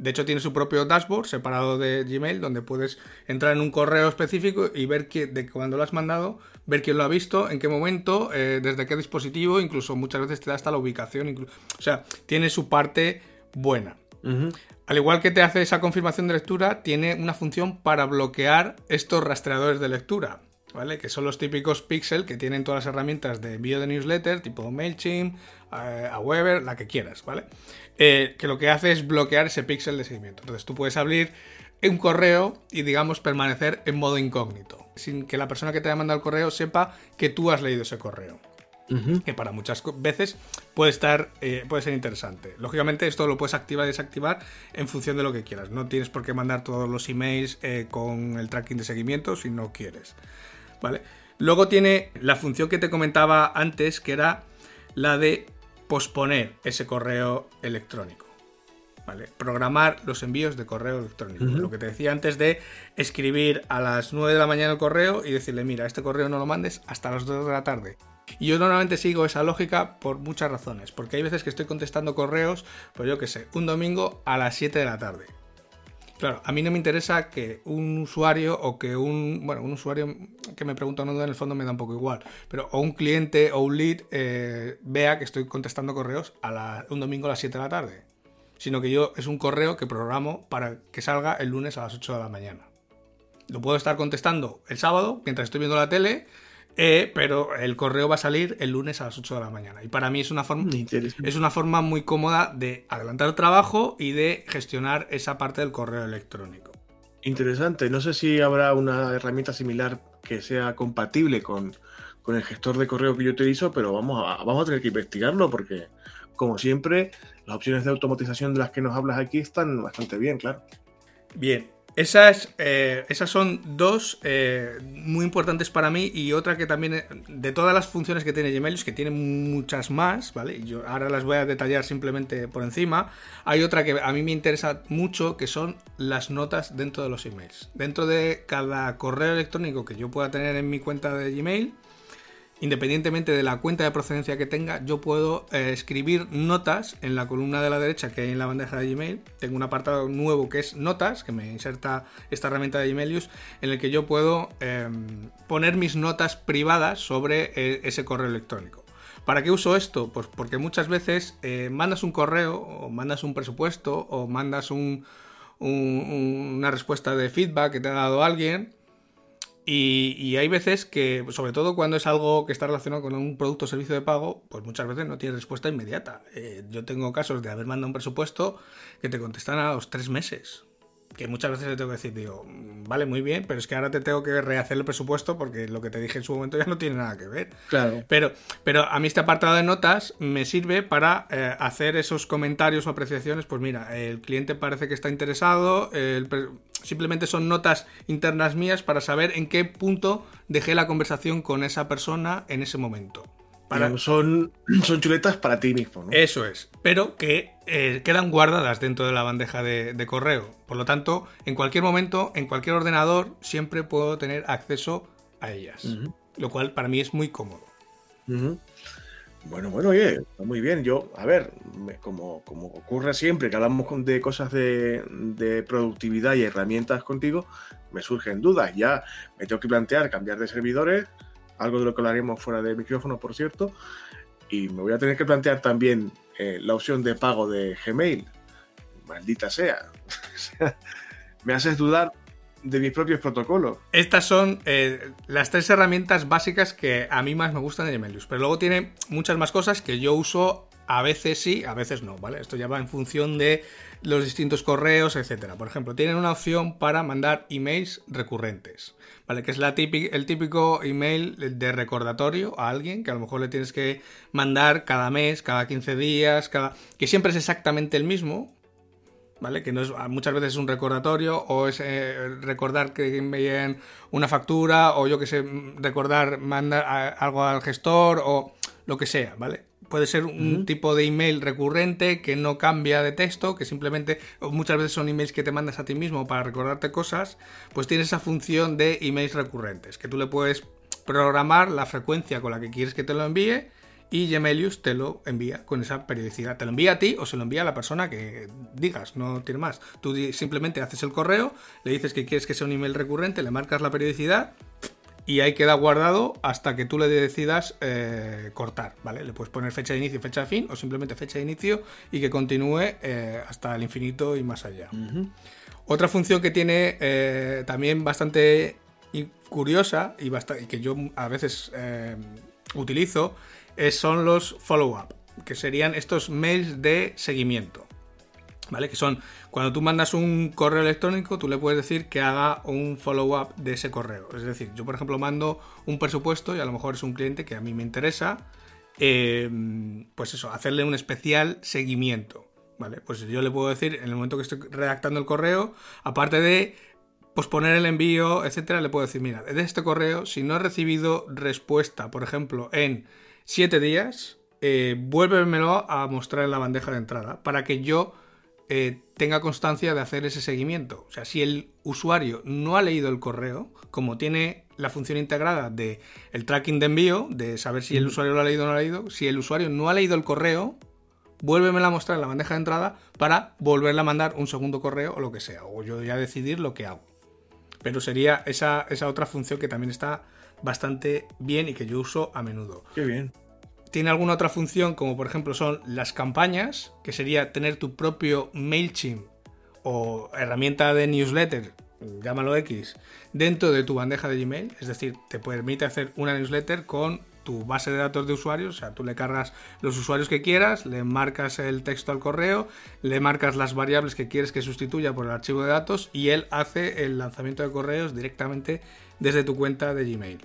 De hecho, tiene su propio dashboard separado de Gmail, donde puedes entrar en un correo específico y ver que, de cuando lo has mandado, ver quién lo ha visto, en qué momento, eh, desde qué dispositivo, incluso muchas veces te da hasta la ubicación. O sea, tiene su parte buena. Al igual que te hace esa confirmación de lectura, tiene una función para bloquear estos rastreadores de lectura. ¿Vale? Que son los típicos pixel que tienen todas las herramientas de envío de newsletter, tipo MailChimp, eh, a Weber, la que quieras, ¿vale? Eh, que lo que hace es bloquear ese píxel de seguimiento. Entonces tú puedes abrir un correo y digamos permanecer en modo incógnito, sin que la persona que te haya mandado el correo sepa que tú has leído ese correo. Que para muchas veces puede estar, eh, puede ser interesante. Lógicamente, esto lo puedes activar y desactivar en función de lo que quieras. No tienes por qué mandar todos los emails eh, con el tracking de seguimiento si no quieres. ¿Vale? Luego tiene la función que te comentaba antes, que era la de posponer ese correo electrónico. ¿Vale? Programar los envíos de correo electrónico. Lo que te decía antes de escribir a las 9 de la mañana el correo y decirle, mira, este correo no lo mandes hasta las 2 de la tarde. Y yo normalmente sigo esa lógica por muchas razones, porque hay veces que estoy contestando correos, pues yo qué sé, un domingo a las 7 de la tarde. Claro, a mí no me interesa que un usuario o que un, bueno, un usuario que me pregunta duda en el fondo me da un poco igual, pero o un cliente o un lead eh, vea que estoy contestando correos a un domingo a las 7 de la tarde, sino que yo es un correo que programo para que salga el lunes a las 8 de la mañana. Lo puedo estar contestando el sábado mientras estoy viendo la tele, eh, pero el correo va a salir el lunes a las 8 de la mañana. Y para mí es una forma, es una forma muy cómoda de adelantar el trabajo y de gestionar esa parte del correo electrónico. Interesante. No sé si habrá una herramienta similar que sea compatible con, el gestor de correo que yo utilizo, pero vamos a, vamos a tener que investigarlo porque, como siempre, las opciones de automatización de las que nos hablas aquí están bastante bien, claro. Bien, esas, eh, esas son dos eh, muy importantes para mí y otra que también, eh, de todas las funciones que tiene Gmail, que tiene muchas más, ¿vale? Yo ahora las voy a detallar simplemente por encima. Hay otra que a mí me interesa mucho, que son las notas dentro de los emails. Dentro de cada correo electrónico que yo pueda tener en mi cuenta de Gmail, independientemente de la cuenta de procedencia que tenga, yo puedo eh, escribir notas en la columna de la derecha que hay en la bandeja de Gmail. Tengo un apartado nuevo que es notas, que me inserta esta herramienta de Gmailius, en el que yo puedo em, poner mis notas privadas sobre eh, ese correo electrónico. ¿Para qué uso esto? Pues porque muchas veces eh, mandas un correo o mandas un presupuesto o mandas un, una respuesta de feedback que te ha dado alguien. Y, hay veces que, sobre todo cuando es algo que está relacionado con un producto o servicio de pago, pues muchas veces no tiene respuesta inmediata. Eh, yo tengo casos de haber mandado un presupuesto que te contestan a los tres meses que muchas veces le tengo que decir, digo, vale, muy bien, pero es que ahora te tengo que rehacer el presupuesto porque lo que te dije en su momento ya no tiene nada que ver. Claro. Pero, pero a mí este apartado de notas me sirve para eh, hacer esos comentarios o apreciaciones. Pues mira, el cliente parece que está interesado, simplemente son notas internas mías para saber en qué punto dejé la conversación con esa persona en ese momento son, son chuletas para ti mismo, ¿no? Eso es, pero que eh, quedan guardadas dentro de la bandeja de, correo. Por lo tanto, en cualquier momento, en cualquier ordenador, siempre puedo tener acceso a ellas. Lo cual para mí es muy cómodo. Bueno, bueno, oye, está muy bien. Yo, a ver, como, como ocurre siempre que hablamos de cosas de, de, productividad y herramientas contigo, me surgen dudas. Ya me tengo que plantear cambiar de servidores, algo de lo que hablaremos fuera de micrófono, por cierto. Y me voy a tener que plantear también eh, la opción de pago de Gmail. Maldita sea. me haces dudar de mis propios protocolos. Estas son eh, las tres herramientas básicas que a mí más me gustan de Gmail. Pero luego tiene muchas más cosas que yo uso a veces sí, a veces no, ¿vale? Esto ya va en función de los distintos correos, etcétera. Por ejemplo, tienen una opción para mandar emails recurrentes, ¿vale? Que es el típico email de recordatorio a alguien que a lo mejor le tienes que mandar cada mes, cada 15 días, cada que siempre es exactamente el mismo, ¿vale? Que no es, muchas veces es un recordatorio o es eh, recordar que envíen una factura o yo que sé, recordar mandar algo al gestor o lo que sea, ¿vale? Puede ser un tipo de email recurrente que no cambia de texto, que simplemente muchas veces son emails que te mandas a ti mismo para recordarte cosas, pues tiene esa función de emails recurrentes, que tú le puedes programar la frecuencia con la que quieres que te lo envíe y Gmailius te lo envía con esa periodicidad. Te lo envía a ti o se lo envía a la persona que digas, no tiene más. Tú simplemente haces el correo, le dices que quieres que sea un email recurrente, le marcas la periodicidad y ahí queda guardado hasta que tú le decidas eh, cortar, ¿vale? Le puedes poner fecha de inicio fecha de fin o simplemente fecha de inicio y que continúe eh, hasta el infinito y más allá. Otra función que tiene eh, también bastante curiosa y, y, que yo a veces utilizo son los follow-up, que serían estos mails de seguimiento. ¿Vale? Que son cuando tú mandas un correo electrónico, tú le puedes decir que haga un follow-up de ese correo. Es decir, yo por ejemplo mando un presupuesto y a lo mejor es un cliente que a mí me interesa, em, pues eso, hacerle un especial seguimiento. ¿Vale? Pues yo le puedo decir en el momento que estoy redactando el correo, aparte de posponer el envío, etcétera, le puedo decir, mira, de este correo, si no he recibido respuesta, por ejemplo, en 7 días, eh, vuélvemelo a mostrar en la bandeja de entrada para que yo eh, tenga constancia de hacer ese seguimiento. O sea, si el usuario no ha leído el correo, como tiene la función integrada de el tracking de envío, de saber si el usuario lo ha leído o no lo ha leído, si el usuario no ha leído el correo, vuélvemela a mostrar en la bandeja de entrada para volverle a mandar un segundo correo o lo que sea, o yo ya decidir lo que hago. Pero sería esa, esa otra función que también está bastante bien y que yo uso a menudo. Qué bien tiene alguna otra función, como por ejemplo son las campañas, que sería tener tu propio MailChimp o herramienta de newsletter, llámalo X, dentro de tu bandeja de Gmail. Es decir, te permite hacer una newsletter con tu base de datos de usuarios, o sea, tú le cargas los usuarios que quieras, le marcas el texto al correo, le marcas las variables que quieres que sustituya por el archivo de datos y él hace el lanzamiento de correos directamente desde tu cuenta de Gmail.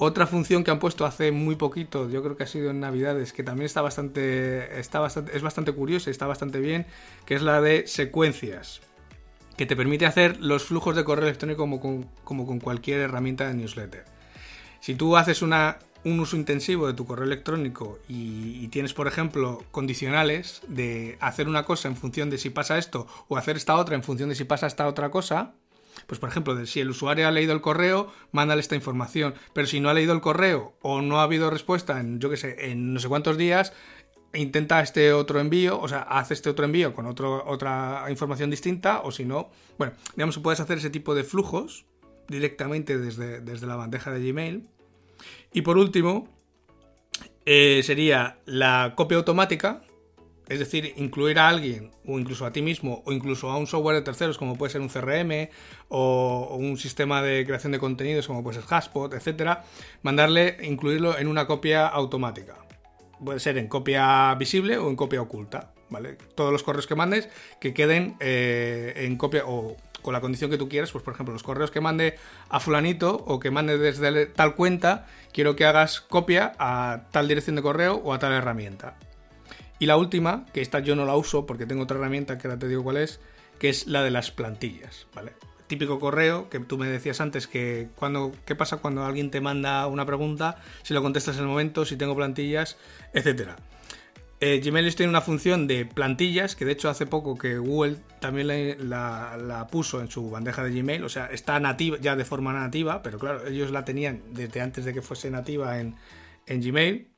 Otra función que han puesto hace muy poquito, yo creo que ha sido en Navidades, que también está bastante, está bastante, es bastante curiosa y está bastante bien, que es la de secuencias, que te permite hacer los flujos de correo electrónico como con, cualquier herramienta de newsletter. Si tú haces una, un uso intensivo de tu correo electrónico y, y, tienes, por ejemplo, condicionales de hacer una cosa en función de si pasa esto o hacer esta otra en función de si pasa esta otra cosa, pues por ejemplo, si el usuario ha leído el correo, mándale esta información. Pero si no ha leído el correo o no ha habido respuesta en, yo qué sé, en no sé cuántos días, intenta este otro envío, o sea, haz este otro envío con otra información distinta, o si no, bueno, digamos, puedes hacer ese tipo de flujos directamente desde, desde la bandeja de Gmail. Y por último, eh, sería la copia automática, es decir, incluir a alguien, o incluso a ti mismo, o incluso a un software de terceros, como puede ser un CRM, o, un sistema de creación de contenidos, como puede ser Haspot, etcétera, mandarle, incluirlo en una copia automática. Puede ser en copia visible o en copia oculta, ¿vale? Todos los correos que mandes que queden eh, en copia o con la condición que tú quieras, pues por ejemplo, los correos que mande a fulanito o que mande desde tal cuenta, quiero que hagas copia a tal dirección de correo o a tal herramienta. Y la última, que esta yo no la uso porque tengo otra herramienta que ahora te digo cuál es, que es la de las plantillas, ¿vale? Típico correo que tú me decías antes que cuando qué pasa cuando alguien te manda una pregunta, si lo contestas en el momento, si tengo plantillas, etcétera. Eh, Gmail tiene una función de plantillas que de hecho hace poco que Google también la, puso en su bandeja de Gmail, o sea, está nativa ya de forma nativa, pero claro, ellos la tenían desde antes de que fuese nativa en, en Gmail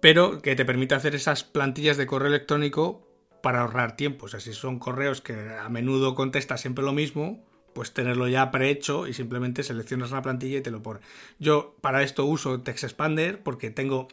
pero que te permite hacer esas plantillas de correo electrónico para ahorrar tiempo. O sea, si son correos que a menudo contestas siempre lo mismo, pues tenerlo ya prehecho y simplemente seleccionas la plantilla y te lo pone. Yo para esto uso TextExpander porque tengo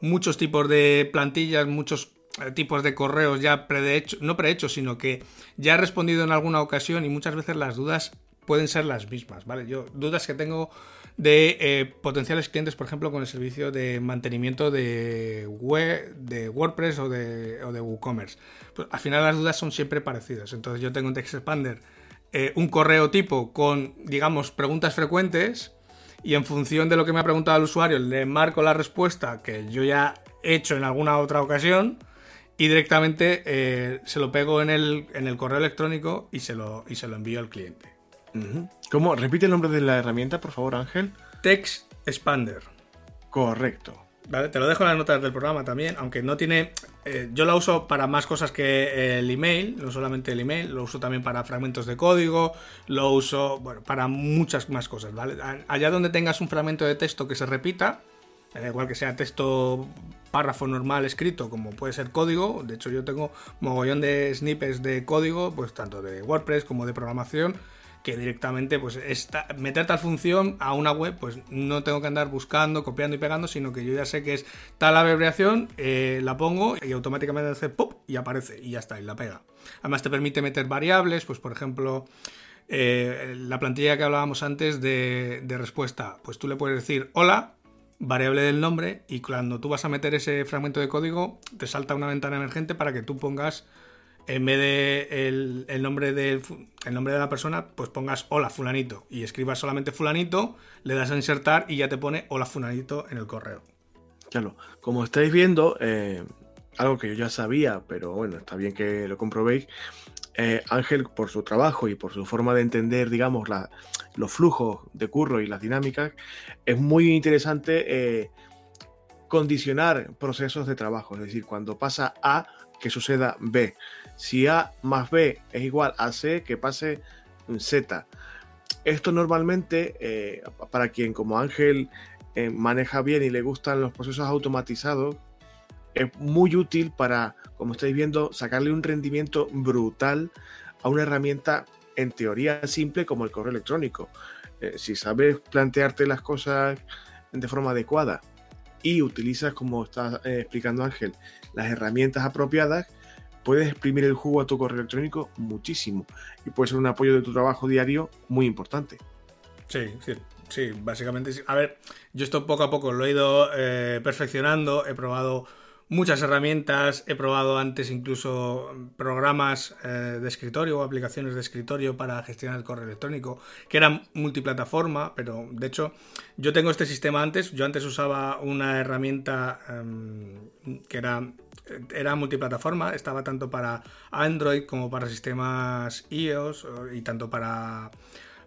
muchos tipos de plantillas, muchos eh, tipos de correos ya prehechos, no prehechos, sino que ya he respondido en alguna ocasión y muchas veces las dudas pueden ser las mismas, ¿vale? Yo dudas que tengo de eh, potenciales clientes, por ejemplo, con el servicio de mantenimiento de, web, de WordPress o de, o de WooCommerce. Pues, al final las dudas son siempre parecidas. Entonces yo tengo en TextExpander eh, un correo tipo con, digamos, preguntas frecuentes y en función de lo que me ha preguntado el usuario le marco la respuesta que yo ya he hecho en alguna otra ocasión y directamente eh, se lo pego en el, en el correo electrónico y se lo, y se lo envío al cliente. ¿Cómo? Repite el nombre de la herramienta, por favor, Ángel. Text Expander. Correcto. Vale, te lo dejo en las notas del programa también, aunque no tiene. Eh, yo la uso para más cosas que el email, no solamente el email, lo uso también para fragmentos de código, lo uso bueno, para muchas más cosas, ¿vale? Allá donde tengas un fragmento de texto que se repita, igual que sea texto párrafo normal escrito, como puede ser código, de hecho yo tengo mogollón de snippets de código, pues tanto de WordPress como de programación que directamente pues esta, meter tal función a una web pues no tengo que andar buscando, copiando y pegando, sino que yo ya sé que es tal abreviación, eh, la pongo y automáticamente hace pop y aparece y ya está, y la pega. Además te permite meter variables, pues por ejemplo... Eh, la plantilla que hablábamos antes de, de respuesta, pues tú le puedes decir hola, variable del nombre, y cuando tú vas a meter ese fragmento de código, te salta una ventana emergente para que tú pongas en vez de el, nombre de, el nombre de la persona, pues pongas hola fulanito y escribas solamente fulanito, le das a insertar y ya te pone hola fulanito en el correo. Claro, como estáis viendo, eh, algo que yo ya sabía, pero bueno, está bien que lo comprobéis, eh, Ángel, por su trabajo y por su forma de entender, digamos, los flujos de curro y las dinámicas, es muy interesante eh, condicionar procesos de trabajo. Es decir, cuando pasa A, que suceda B. Si A más B es igual a C, que pase Z. Esto normalmente, eh, para quien como Ángel eh, maneja bien y le gustan los procesos automatizados, es muy útil para, como estáis viendo, sacarle un rendimiento brutal a una herramienta en teoría simple como el correo electrónico. Eh, si sabes plantearte las cosas de forma adecuada y utilizas, como está explicando Ángel, las herramientas apropiadas, puedes exprimir el jugo a tu correo electrónico muchísimo y puede ser un apoyo de tu trabajo diario muy importante. Sí, sí, sí, básicamente sí. A ver, yo esto poco a poco lo he ido eh, perfeccionando, he probado muchas herramientas, he probado antes incluso programas eh, de escritorio o aplicaciones de escritorio para gestionar el correo electrónico que eran multiplataforma, pero de hecho yo tengo este sistema antes, yo antes usaba una herramienta em, que era, era multiplataforma, estaba tanto para Android como para sistemas iOS y tanto para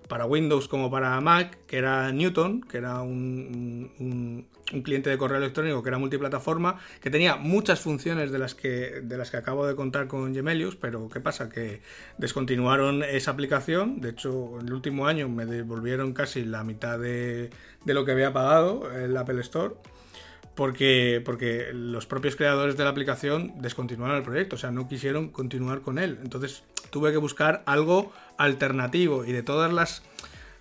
para Windows como para Mac, que era Newton, que era un, cliente de correo electrónico que era multiplataforma, que tenía muchas funciones de las que, de las que acabo de contar con Gemelius, pero ¿qué pasa? Que descontinuaron esa aplicación, de hecho en el último año me devolvieron casi la mitad de, de lo que había pagado el Apple Store porque, porque los propios creadores de la aplicación descontinuaron el proyecto, o sea, no quisieron continuar con él. Entonces tuve que buscar algo alternativo y de todas las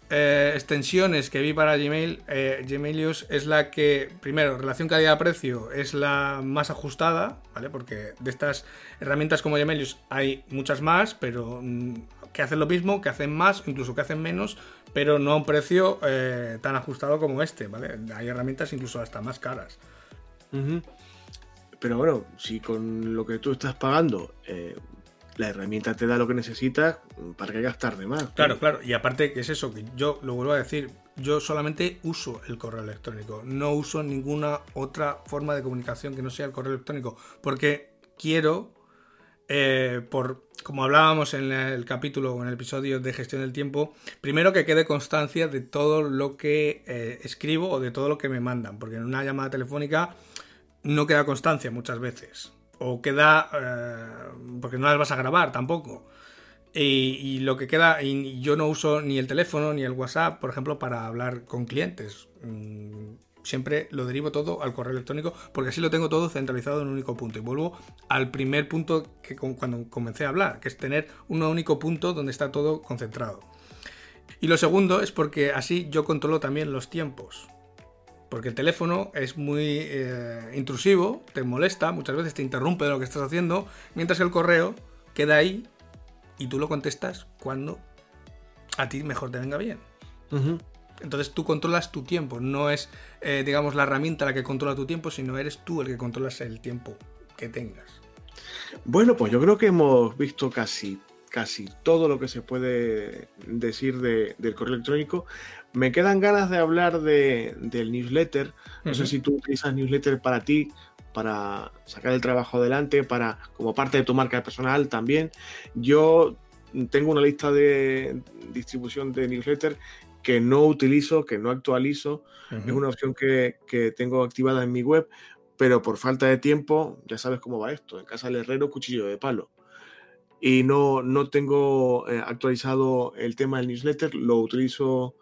eh, extensiones que vi para Gmail, eh, Gmailius es la que, primero, relación calidad-precio es la más ajustada, ¿vale? Porque de estas herramientas como Gmailius hay muchas más, pero mm, que hacen lo mismo, que hacen más, incluso que hacen menos, pero no a un precio eh, tan ajustado como este, ¿vale? Hay herramientas incluso hasta más caras. Pero bueno, si con lo que tú estás pagando eh, la herramienta te da lo que necesitas, ¿para qué gastar de más? Claro, claro. Y aparte que es eso, que yo lo vuelvo a decir, yo solamente uso el correo electrónico, no uso ninguna otra forma de comunicación que no sea el correo electrónico, porque quiero, eh, por como hablábamos en el capítulo o en el episodio de gestión del tiempo, primero que quede constancia de todo lo que eh, escribo o de todo lo que me mandan, porque en una llamada telefónica no queda constancia muchas veces o queda eh, porque no las vas a grabar tampoco. Y, lo que queda, y yo no uso ni el teléfono ni el WhatsApp, por ejemplo, para hablar con clientes. Mm, siempre lo derivo todo al correo electrónico porque así lo tengo todo centralizado en un único punto. Y vuelvo al primer punto que cuando comencé a hablar, que es tener un único punto donde está todo concentrado. Y lo segundo es porque así yo controlo también los tiempos. Porque el teléfono es muy eh, intrusivo, te molesta, muchas veces te interrumpe de lo que estás haciendo, mientras el correo queda ahí y tú lo contestas cuando a ti mejor te venga bien. Entonces tú controlas tu tiempo, no es, eh, digamos, la herramienta la que controla tu tiempo, sino eres tú el que controlas el tiempo que tengas. Bueno, pues yo creo que hemos visto casi, casi todo lo que se puede decir del correo electrónico. Me quedan ganas de hablar del newsletter. No sé si tú utilizas newsletter para ti, para sacar el trabajo adelante, para como parte de tu marca personal también. Yo tengo una lista de distribución de newsletter que no utilizo, que no actualizo. Es una opción que, tengo activada en mi web, pero por falta de tiempo, ya sabes cómo va esto. En casa del herrero, cuchillo de palo. Y no, no tengo eh, actualizado el tema del newsletter, lo utilizo,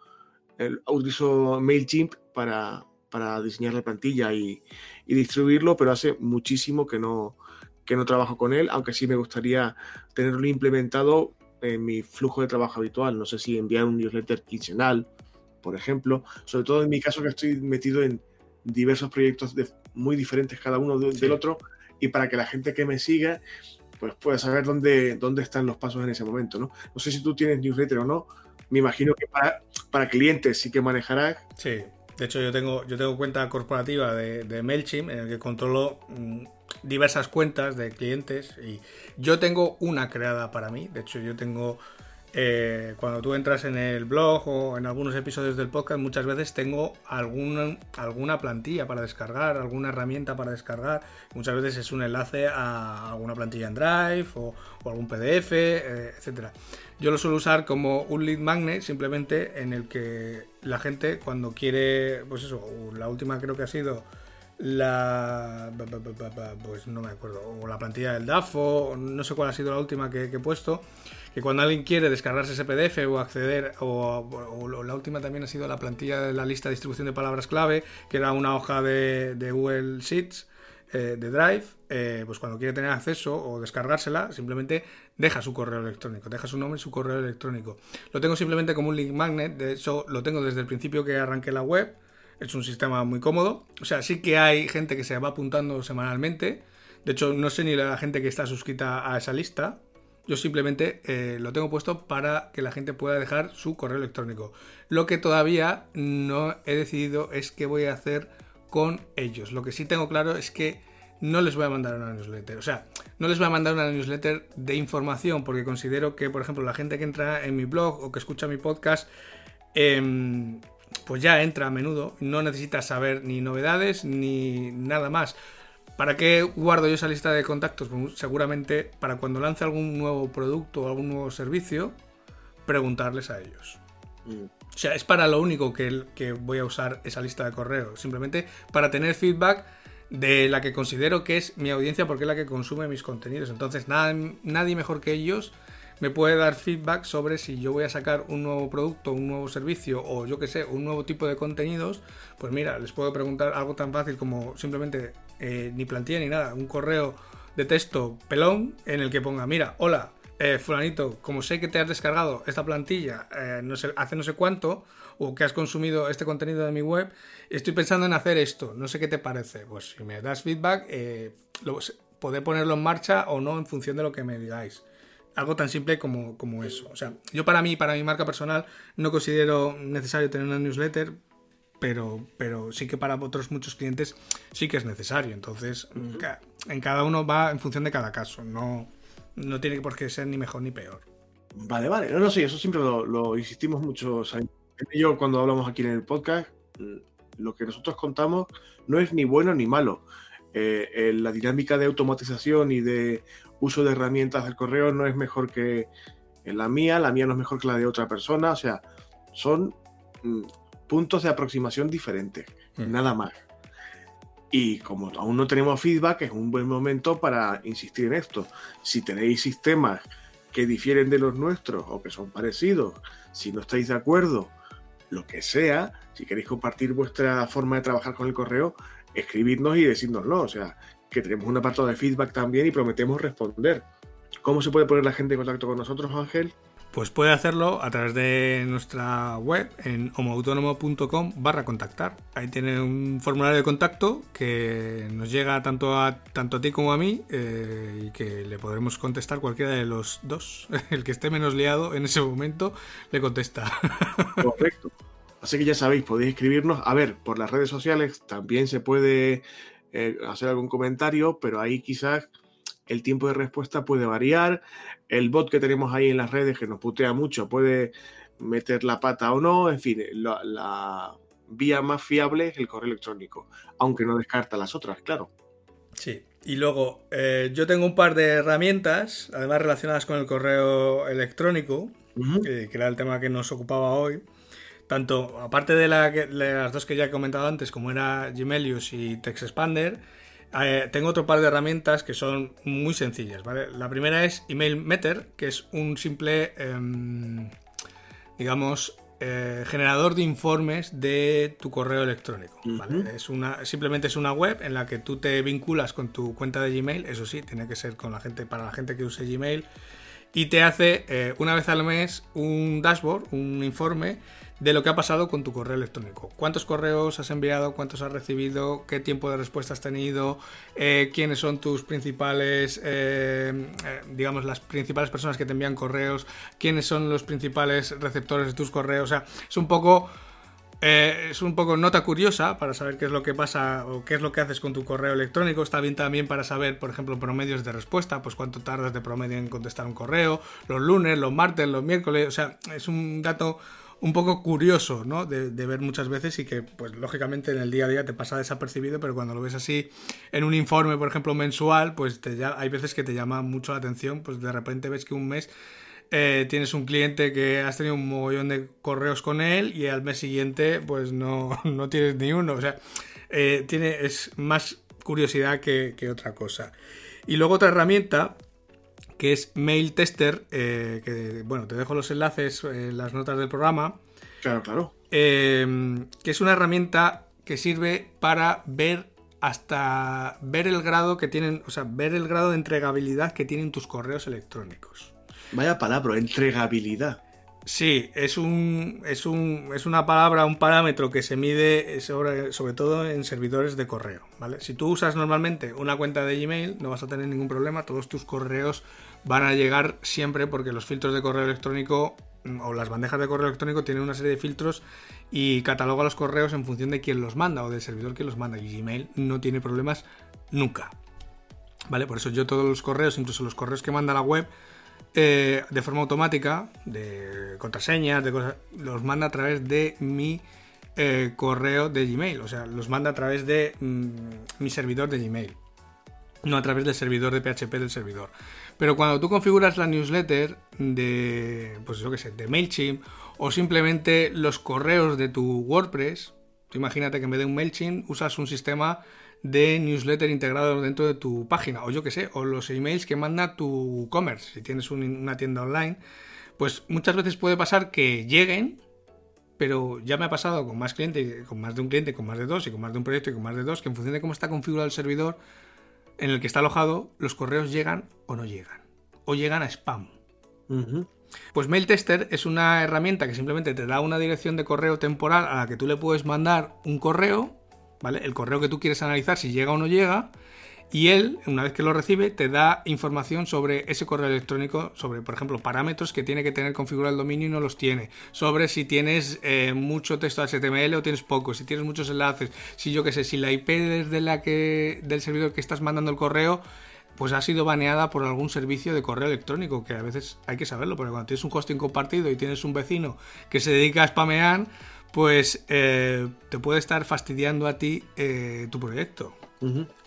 el, utilizo MailChimp para, para diseñar la plantilla y, y, distribuirlo, pero hace muchísimo que no, que no trabajo con él, aunque sí me gustaría tenerlo implementado en mi flujo de trabajo habitual. No sé si enviar un newsletter quincenal, por ejemplo. Sobre todo en mi caso que estoy metido en diversos proyectos muy diferentes cada uno del otro y para que la gente que me siga pues pueda saber dónde, dónde están los pasos en ese momento. ¿no? no sé si tú tienes newsletter o no. Me imagino que para, para clientes sí que manejarás. Sí, de hecho yo tengo, yo tengo cuenta corporativa de, de MailChimp en el que controlo mm, diversas cuentas de clientes y yo tengo una creada para mí. De hecho, yo tengo eh, cuando tú entras en el blog o en algunos episodios del podcast, muchas veces tengo alguna, alguna plantilla para descargar, alguna herramienta para descargar. Muchas veces es un enlace a alguna plantilla en Drive o, algún PDF, eh, etcétera. Yo lo suelo usar como un lead magnet, simplemente en el que la gente cuando quiere, pues eso, la última creo que ha sido la pues no me acuerdo. O la plantilla del DAFO no sé cuál ha sido la última que, he puesto que cuando alguien quiere descargarse ese PDF o acceder o, la última también ha sido la plantilla de la lista de distribución de palabras clave que era una hoja de, Google Sheets eh, de Drive eh, pues cuando quiere tener acceso o descargársela simplemente deja su correo electrónico deja su nombre y su correo electrónico. Lo tengo simplemente como un link magnet de hecho lo tengo desde el principio que arranqué la web es un sistema muy cómodo. O sea, sí que hay gente que se va apuntando semanalmente. De hecho, no sé ni la gente que está suscrita a esa lista. Yo simplemente eh, lo tengo puesto para que la gente pueda dejar su correo electrónico. Lo que todavía no he decidido es qué voy a hacer con ellos. Lo que sí tengo claro es que no les voy a mandar una newsletter. O sea, no les voy a mandar una newsletter de información porque considero que, por ejemplo, la gente que entra en mi blog o que escucha mi podcast, eh, pues ya entra a menudo, no necesitas saber ni novedades ni nada más. ¿Para qué guardo yo esa lista de contactos? Pues seguramente para cuando lance algún nuevo producto o algún nuevo servicio, preguntarles a ellos. Mm. O sea, es para lo único que, que voy a usar esa lista de correo. Simplemente para tener feedback de la que considero que es mi audiencia porque es la que consume mis contenidos. Entonces, nada, nadie mejor que ellos me puede dar feedback sobre si yo voy a sacar un nuevo producto, un nuevo servicio o yo que sé, un nuevo tipo de contenidos, pues mira, les puedo preguntar algo tan fácil como simplemente eh, ni plantilla ni nada, un correo de texto pelón en el que ponga, mira, hola, eh, fulanito, como sé que te has descargado esta plantilla eh, hace no sé cuánto, o que has consumido este contenido de mi web, estoy pensando en hacer esto, no sé qué te parece. Pues si me das feedback, eh, ponerlo en marcha o no en función de lo que me digáis. Algo tan simple como, como eso. O sea, yo para mí, para mi marca personal, no considero necesario tener una newsletter, pero, pero sí que para otros muchos clientes sí que es necesario. Entonces, en cada uno va en función de cada caso. No, no tiene por qué ser ni mejor ni peor. Vale, vale. No, no, sí, eso siempre lo, insistimos mucho. yo cuando hablamos aquí en el podcast, lo que nosotros contamos no es ni bueno ni malo. Eh, la dinámica de automatización y de uso de herramientas del correo no es mejor que la mía, la mía no es mejor que la de otra persona, o sea, son mm, puntos de aproximación diferentes, mm. nada más. Y como aún no tenemos feedback, es un buen momento para insistir en esto. Si tenéis sistemas que difieren de los nuestros o que son parecidos, si no estáis de acuerdo, lo que sea, si queréis compartir vuestra forma de trabajar con el correo, escribidnos y decídnoslo. O sea, que tenemos un apartado de feedback también y prometemos responder. ¿Cómo se puede poner la gente en contacto con nosotros, Ángel? Pues puede hacerlo a través de nuestra web en homoautónomo.com barra contactar. Ahí tiene un formulario de contacto que nos llega tanto a, tanto a ti como a mí eh, y que le podremos contestar cualquiera de los dos. El que esté menos liado en ese momento le contesta. Correcto. Así que ya sabéis, podéis escribirnos. A ver, por las redes sociales también se puede eh, hacer algún comentario, pero ahí quizás el tiempo de respuesta puede variar, el bot que tenemos ahí en las redes que nos putea mucho puede meter la pata o no, en fin, la, vía más fiable es el correo electrónico, aunque no descarta las otras, claro. Sí, y luego eh, yo tengo un par de herramientas, además relacionadas con el correo electrónico, que era el tema que nos ocupaba hoy. Tanto, aparte de, las dos que ya he comentado antes, como era Gmailius y TextExpander, eh, tengo otro par de herramientas que son muy sencillas, ¿vale? La primera es Email Meter, que es un simple, em, digamos, eh, generador de informes de tu correo electrónico. es una, simplemente es una web en la que tú te vinculas con tu cuenta de Gmail, eso sí, tiene que ser con la gente, para la gente que use Gmail, y te hace eh, una vez al mes un dashboard, un informe de lo que ha pasado con tu correo electrónico. ¿Cuántos correos has enviado? ¿Cuántos has recibido? ¿Qué tiempo de respuesta has tenido? Eh, ¿Quiénes son tus principales, eh, eh, digamos, las principales personas que te envían correos? ¿Quiénes son los principales receptores de tus correos? O sea, es un poco... es un poco nota curiosa para saber qué es lo que pasa o qué es lo que haces con tu correo electrónico. Está bien también para saber, por ejemplo, promedios de respuesta, pues cuánto tardas de promedio en contestar un correo, los lunes, los martes, los miércoles. O sea, es un dato un poco curioso, ¿no? De, ver muchas veces y que, pues lógicamente en el día a día te pasa desapercibido, pero cuando lo ves así en un informe, por ejemplo, mensual, pues te, ya, hay veces que te llama mucho la atención, pues de repente ves que un mes eh, tienes un cliente que has tenido un mogollón de correos con él y al mes siguiente, pues no, no tienes ni uno. O sea, eh, tiene, es más curiosidad que, que otra cosa. Y luego otra herramienta que es Mail Tester, eh, que bueno, te dejo los enlaces en las notas del programa. Claro, claro. Em, que es una herramienta que sirve para ver hasta ver el grado que tienen, o sea, ver el grado de entregabilidad que tienen tus correos electrónicos. Vaya palabra, entregabilidad. Sí, es un, es un es una palabra, un parámetro que se mide sobre, sobre, todo en servidores de correo, ¿vale? Si tú usas normalmente una cuenta de Gmail, no vas a tener ningún problema, todos tus correos van a llegar siempre porque los filtros de correo electrónico mm, o las bandejas de correo electrónico tienen una serie de filtros y cataloga los correos en función de quién los manda o del servidor que los manda. Y Gmail no tiene problemas nunca. ¿Vale? Por eso yo todos los correos, incluso los correos que manda la web, eh, de forma automática, de contraseñas, de cosas, los manda a través de mi eh, correo de Gmail. O sea, los manda a través de mm, mi servidor de Gmail. No a través del servidor de PHP del servidor. Pero cuando tú configuras la newsletter de, pues yo qué sé, de MailChimp o simplemente los correos de tu WordPress, tú imagínate que en vez de un MailChimp usas un sistema de newsletter integrado dentro de tu página, o yo qué sé, o los emails que manda tu commerce, si tienes una tienda online, pues muchas veces puede pasar que lleguen, pero ya me ha pasado con más clientes, con más de un cliente, con más de dos, y con más de un proyecto y con más de dos, que en función de cómo está configurado el servidor, en el que está alojado, los correos llegan o no llegan. O llegan a spam. Pues Mail Tester es una herramienta que simplemente te da una dirección de correo temporal a la que tú le puedes mandar un correo, ¿vale? El correo que tú quieres analizar si llega o no llega. Y él, una vez que lo recibe, te da información sobre ese correo electrónico, sobre, por ejemplo, parámetros que tiene que tener configurado el dominio y no los tiene, sobre si tienes eh, mucho texto HTML o tienes poco, si tienes muchos enlaces, si yo qué sé, si la IP desde la que del servidor que estás mandando el correo pues ha sido baneada por algún servicio de correo electrónico, que a veces hay que saberlo, porque cuando tienes un hosting compartido y tienes un vecino que se dedica a spamear, pues eh, te puede estar fastidiando a ti eh, tu proyecto.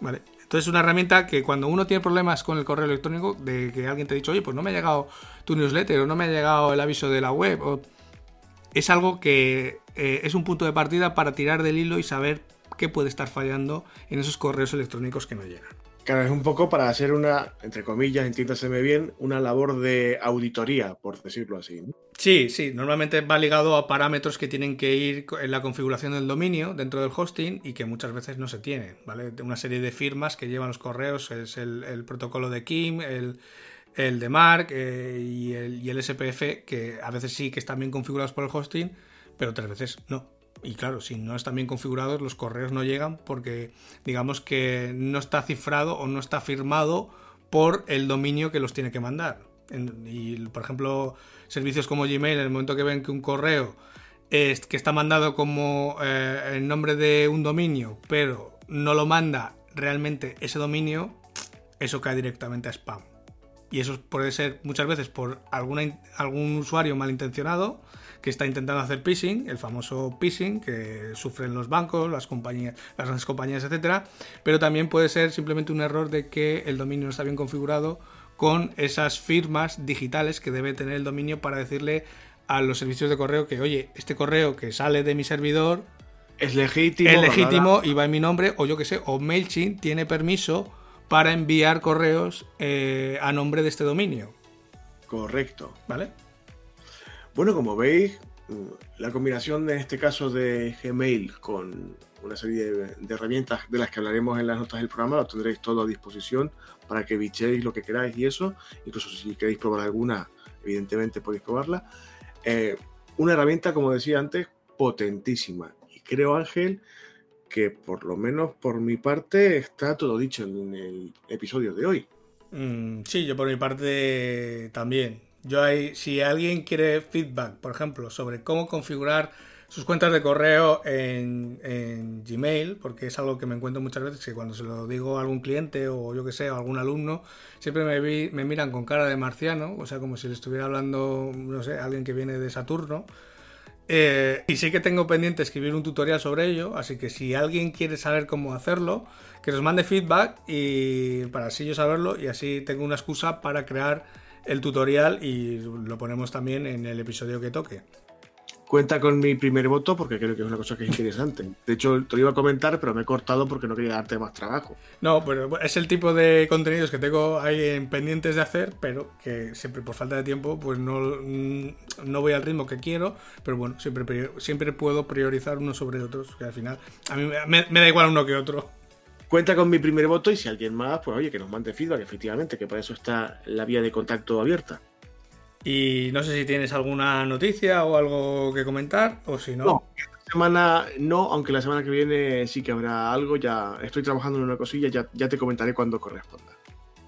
¿Vale? Entonces es una herramienta que cuando uno tiene problemas con el correo electrónico, de que alguien te ha dicho, oye, pues no me ha llegado tu newsletter o no me ha llegado el aviso de la web, es algo que eh, es un punto de partida para tirar del hilo y saber qué puede estar fallando en esos correos electrónicos que no llegan. Es un poco para hacer una, entre comillas, entiéndaseme bien, una labor de auditoría, por decirlo así. Sí, sí, normalmente va ligado a parámetros que tienen que ir en la configuración del dominio dentro del hosting y que muchas veces no se tienen, ¿vale? Una serie de firmas que llevan los correos, es el, protocolo de Kim, el, de Mark eh, y, el, y el SPF, que a veces sí que están bien configurados por el hosting, pero otras veces no. Y claro, si no están bien configurados, los correos no llegan porque digamos que no está cifrado o no está firmado por el dominio que los tiene que mandar. Y por ejemplo, servicios como Gmail, en el momento que ven que un correo es, que está mandado como eh, el nombre de un dominio, pero no lo manda realmente ese dominio, eso cae directamente a spam. Y eso puede ser muchas veces por algún usuario malintencionado que está intentando hacer phishing, el famoso phishing que sufren los bancos, las compañías, las grandes compañías, etcétera, pero también puede ser simplemente un error de que el dominio no está bien configurado con esas firmas digitales que debe tener el dominio para decirle a los servicios de correo que, oye, este correo que sale de mi servidor es legítimo, es legítimo y va en mi nombre, o yo que sé, o MailChimp tiene permiso para enviar correos eh, a nombre de este dominio. Correcto. ¿Vale? Bueno, como veis, la combinación en este caso de Gmail con una serie de, herramientas de las que hablaremos en las notas del programa, lo tendréis todo a disposición para que bichéis lo que queráis y eso. Incluso si queréis probar alguna, evidentemente podéis probarla. Eh, una herramienta, como decía antes, potentísima. Y creo, Ángel, que por lo menos por mi parte está todo dicho en el episodio de hoy. Mm, sí, yo por mi parte también. Yo hay, si alguien quiere feedback, por ejemplo, sobre cómo configurar sus cuentas de correo en, Gmail, porque es algo que me encuentro muchas veces que cuando se lo digo a algún cliente o yo que sé, a algún alumno, siempre me, me miran con cara de marciano, o sea, como si le estuviera hablando, no sé, alguien que viene de Saturno. Eh, y sí que tengo pendiente escribir un tutorial sobre ello, así que si alguien quiere saber cómo hacerlo, que nos mande feedback y para así yo saberlo y así tengo una excusa para crear el tutorial y lo ponemos también en el episodio que toque. Cuenta con mi primer voto porque creo que es una cosa que es interesante. De hecho, te lo iba a comentar, pero me he cortado porque no quería darte más trabajo. No, pero es el tipo de contenidos que tengo ahí en pendientes de hacer, pero que siempre por falta de tiempo, pues no, no voy al ritmo que quiero. Pero bueno, siempre, siempre puedo priorizar unos sobre otros, que al final a mí me, me da igual uno que otro. Cuenta con mi primer voto y si alguien más, pues oye, que nos mande feedback, efectivamente, que para eso está la vía de contacto abierta. Y no sé si tienes alguna noticia o algo que comentar, o si no. No, esta semana no, aunque la semana que viene sí que habrá algo. Ya estoy trabajando en una cosilla, ya, ya te comentaré cuando corresponda.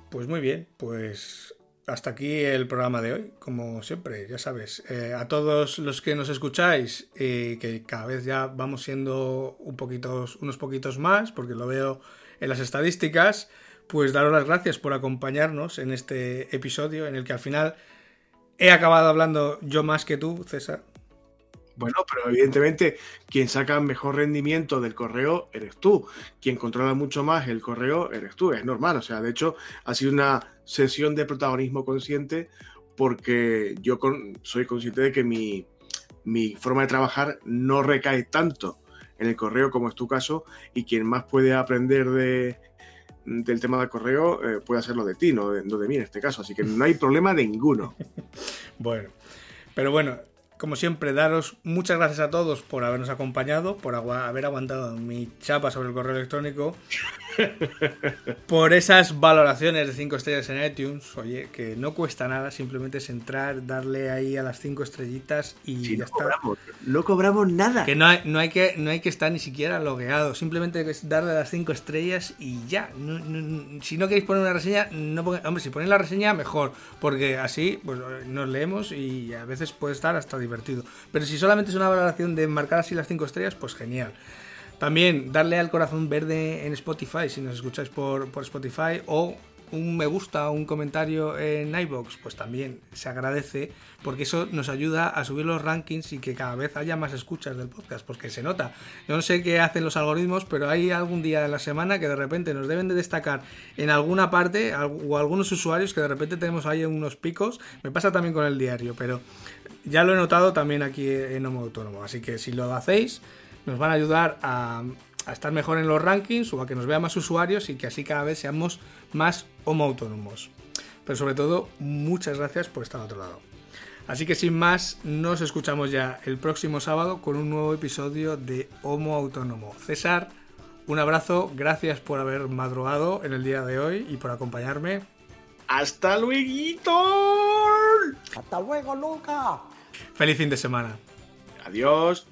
Pues muy bien, pues hasta aquí el programa de hoy, como siempre, ya sabes. Eh, a todos los que nos escucháis, y que cada vez ya vamos siendo un poquitos, unos poquitos más, porque lo veo en las estadísticas, pues daros las gracias por acompañarnos en este episodio en el que al final he acabado hablando yo más que tú, César. Bueno, pero evidentemente quien saca mejor rendimiento del correo eres tú. Quien controla mucho más el correo eres tú. Es normal. O sea, de hecho, ha sido una sesión de protagonismo consciente porque yo soy consciente de que mi, forma de trabajar no recae tanto en el correo como es tu caso y quien más puede aprender de, del tema del correo eh, puede hacerlo de ti, no de, no de mí en este caso. Así que no hay problema ninguno. bueno, pero bueno, como siempre, daros muchas gracias a todos por habernos acompañado, por haber aguantado mi chapa sobre el correo electrónico, por esas valoraciones de 5 estrellas en iTunes. Oye, que no cuesta nada, simplemente es entrar, darle ahí a las 5 estrellitas y ya no Cobramos, no cobramos nada. Que no hay, no, hay que no hay que estar ni siquiera logueado, simplemente es darle a las 5 estrellas y ya. si no queréis poner una reseña, no hombre, si ponéis la reseña, mejor, porque así pues, nos leemos y a veces puede estar hasta divertido. Pero si solamente es una valoración de marcar así las 5 estrellas, pues genial. También darle al corazón verde en Spotify si nos escucháis por, por Spotify o un me gusta o un comentario en iBox, pues también se agradece porque eso nos ayuda a subir los rankings y que cada vez haya más escuchas del podcast, porque se nota. Yo no sé qué hacen los algoritmos, pero hay algún día de la semana que de repente nos deben de destacar en alguna parte o algunos usuarios que de repente tenemos ahí unos picos. Me pasa también con el diario, pero ya lo he notado también aquí en Homo Autónomo. Así que si lo hacéis, nos van a ayudar a, a estar mejor en los rankings o a que nos vean más usuarios y que así cada vez seamos más homo autónomos. Pero sobre todo, muchas gracias por estar al otro lado. Así que sin más, nos escuchamos ya el próximo sábado con un nuevo episodio de Homo Autónomo. César, un abrazo, gracias por haber madrugado en el día de hoy y por acompañarme. Hasta luego. Hasta luego, Luca. Feliz fin de semana. Adiós.